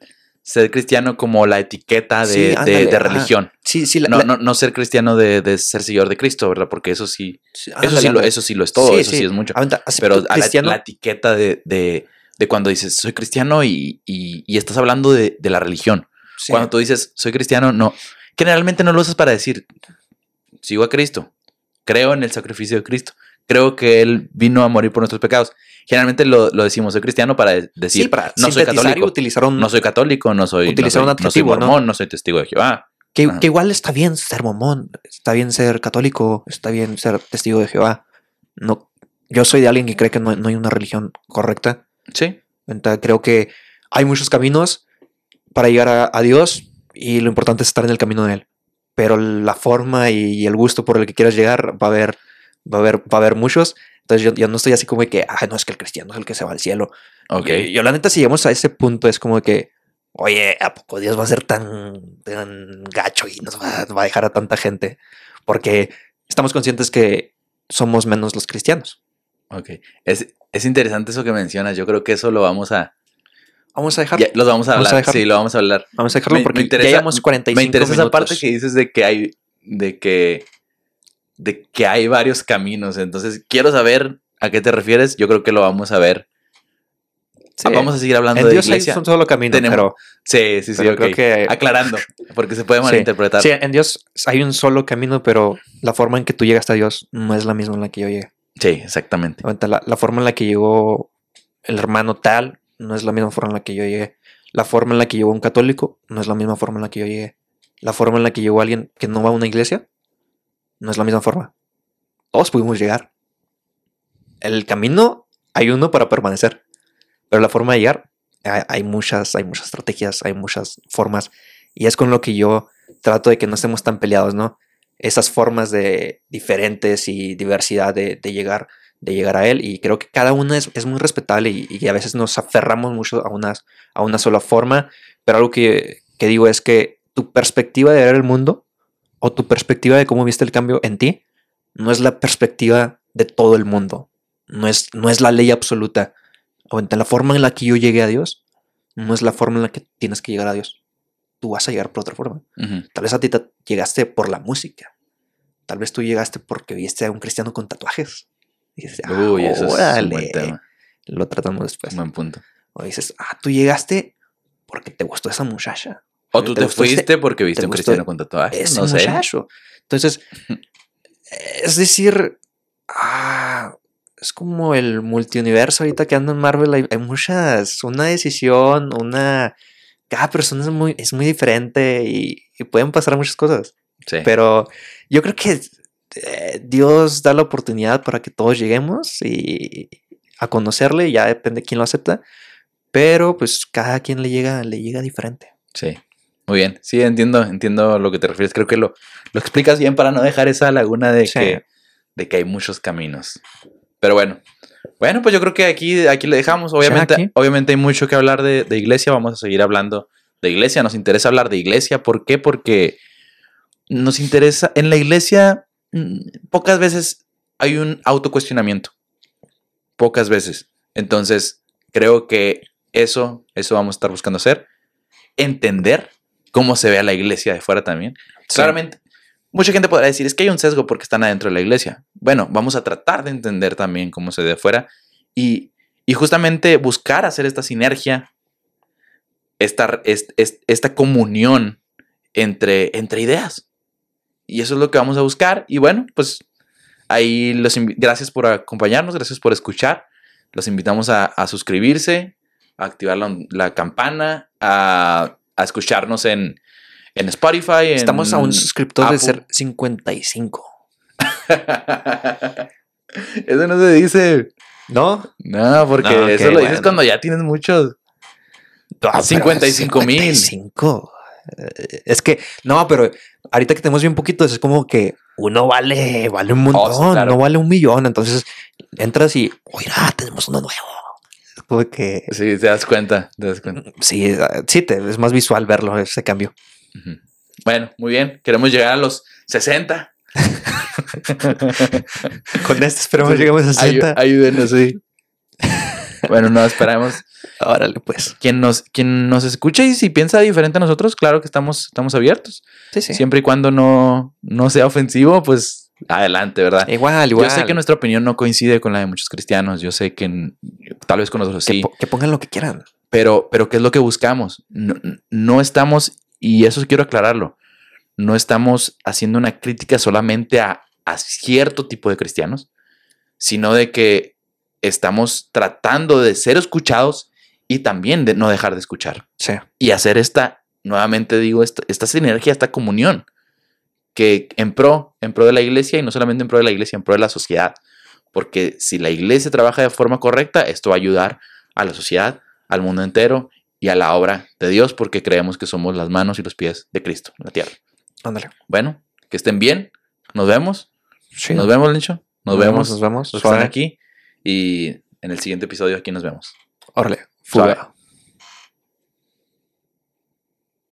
ser cristiano como la etiqueta de, Sí, de- ándale, de religión. sí, sí, la- No, la- no, no ser cristiano de, de ser seguidor de Cristo, ¿verdad? Porque eso sí, sí, eso ándale, sí, lo, eso sí lo es todo, eso sí, es mucho. Pero a la, etiqueta de, de, de cuando dices soy cristiano y, y- y estás hablando de, de la religión. Sí, Cuando tú dices soy cristiano, no. Generalmente no lo usas para decir sigo a Cristo, creo en el sacrificio de Cristo, creo que Él vino a morir por nuestros pecados. Generalmente lo, lo decimos soy cristiano para de- decir sí, para no soy católico. utilizar un, No soy católico, no soy, no Utilizar soy, un no soy adjetivo, ¿no? mormón, no soy testigo de Jehová. Que, que igual está bien ser mormón, está bien ser católico, está bien ser testigo de Jehová. No, yo soy de alguien que cree que no, no hay una religión correcta. Sí. Entonces, creo que hay muchos caminos para llegar a, a Dios y lo importante es estar en el camino de Él. Pero la forma y el gusto por el que quieras llegar va a haber, va a haber, va a haber muchos. Entonces yo, yo no estoy así como de que, ah, no, es que el cristiano es el que se va al cielo. Ok. Yo, yo, la neta, si llegamos a ese punto, es como que, oye, ¿a poco Dios va a ser tan, tan gacho y nos va, va a dejar a tanta gente? Porque estamos conscientes que somos menos los cristianos. Ok. Es, es interesante eso que mencionas. Yo creo que eso lo vamos a. Vamos a dejar, Ya, los vamos a Vamos a hablar. dejarlo. sí, lo vamos a hablar. vamos a dejarlo Me- me porque interesa- ya llevamos 45 Me interesa esa parte que dices de que hay. de que de que hay varios caminos. Entonces, quiero saber a qué te refieres. Yo creo que lo vamos a ver. Sí. Vamos a seguir hablando En de Dios hay iglesia. un solo camino, Tenemos- pero Sí, sí, sí, pero creo que- Aclarando, porque se puede malinterpretar. sí, en Dios hay un solo camino, pero la forma en que tú llegas a Dios no es la misma en la que yo llegué. Sí, exactamente. La, la forma en la que llegó el hermano tal no es la misma forma en la que yo llegué. La forma en la que llegó un católico no es la misma forma en la que yo llegué. La forma en la que llegó alguien que no va a una iglesia no es la misma forma. Todos pudimos llegar. El camino hay uno para permanecer, pero la forma de llegar hay, muchas, hay muchas estrategias, hay muchas formas y es con lo que yo trato de que no estemos tan peleados, ¿no? Esas formas de diferentes y diversidad de llegar de llegar a él y creo que cada una es, es muy respetable y, y a veces nos aferramos mucho a una, a una sola forma, pero algo que, que digo es que tu perspectiva de ver el mundo o tu perspectiva de cómo viste el cambio en ti no es la perspectiva de todo el mundo, no es, no es la ley absoluta. O en la forma en la que yo llegué a Dios, no es la forma en la que tienes que llegar a Dios. Tú vas a llegar por otra forma. Tal vez a ti te llegaste por la música. Tal vez tú llegaste porque viste a un cristiano con tatuajes. Y dices, ah, Uy, eso es un buen tema. Lo tratamos después. Un buen punto. O dices, ah, tú llegaste porque te gustó esa muchacha. O tú ¿Te fuiste porque viste te un cristiano con tatuajes. Ese No sé. muchacho. Entonces, es decir, ah, es como el multiuniverso ahorita que anda en Marvel. Hay, hay muchas, una decisión, una. Cada persona es muy, es muy diferente y, y pueden pasar muchas cosas. Sí. Pero yo creo que eh, Dios da la oportunidad para que todos lleguemos y a conocerle, ya depende de quién lo acepta. Pero pues cada quien le llega, le llega diferente. Sí. Muy bien. Sí, entiendo, entiendo lo que te refieres. Creo que lo, lo explicas bien para no dejar esa laguna de, Sí. que, de que hay muchos caminos. Pero bueno. Bueno, pues yo creo que aquí, aquí le dejamos. Obviamente, aquí. obviamente hay mucho que hablar de, de iglesia. Vamos a seguir hablando de iglesia. Nos interesa hablar de iglesia. ¿Por qué? Porque nos interesa. En la iglesia, pocas veces hay un autocuestionamiento. Pocas veces. Entonces, creo que eso, eso vamos a estar buscando hacer. Entender cómo se ve a la iglesia de fuera también. Claramente, mucha gente podrá decir, es que hay un sesgo porque están adentro de la iglesia. Bueno, vamos a tratar de entender también cómo se ve de afuera y, y justamente buscar hacer esta sinergia, esta, est- est- esta comunión entre, entre ideas. Y eso es lo que vamos a buscar. Y bueno, pues ahí los gracias por acompañarnos, gracias por escuchar. Los invitamos a, a suscribirse, a activar la, la campana, a, a escucharnos en, en Spotify. en Estamos a un suscriptor de ser 55. Eso no se dice. ¿No? No, porque No, eso lo dices bueno. cuando ya tienes muchos. Ah, 55 mil. 55. Eh, Es que, no, pero ahorita que tenemos bien poquitos, es como que uno vale, vale un montón, Oh, sí, claro. no vale un millón. Entonces entras y, oiga, tenemos uno nuevo. Es como que, Sí, te das cuenta. Te das cuenta. sí, ah, sí, te, es más visual verlo, ese cambio. Bueno, muy bien. Queremos llegar a los 60. Con este esperemos Sí, lleguemos a Ayu- 60. ayúdenos, sí. bueno, no, esperamos. Órale, pues. Quien nos, quien nos escucha y si piensa diferente a nosotros, claro que estamos, estamos abiertos. Sí, sí. Siempre y cuando no, no sea ofensivo, pues adelante, ¿verdad? Igual, igual. Yo sé que nuestra opinión no coincide con la de muchos cristianos. Yo sé que tal vez con nosotros que, sí. po- que pongan lo que quieran. Pero, pero ¿qué es lo que buscamos? No, no estamos, y eso quiero aclararlo, no estamos haciendo una crítica solamente a, a cierto tipo de cristianos, sino de que estamos tratando de ser escuchados y también de no dejar de escuchar. Sí. Y hacer esta, nuevamente digo, esta, esta sinergia, esta comunión, que en pro, en pro de la iglesia y no solamente en pro de la iglesia, en pro de la sociedad. Porque si la iglesia trabaja de forma correcta, esto va a ayudar a la sociedad, al mundo entero y a la obra de Dios, porque creemos que somos las manos y los pies de Cristo en la tierra. Ándale. Bueno, que estén bien. Nos vemos. Sí. Nos vemos, Lencho. Nos, vemos. Nos vemos. los que están aquí. Y en el siguiente episodio aquí nos vemos. Órale. Fuga.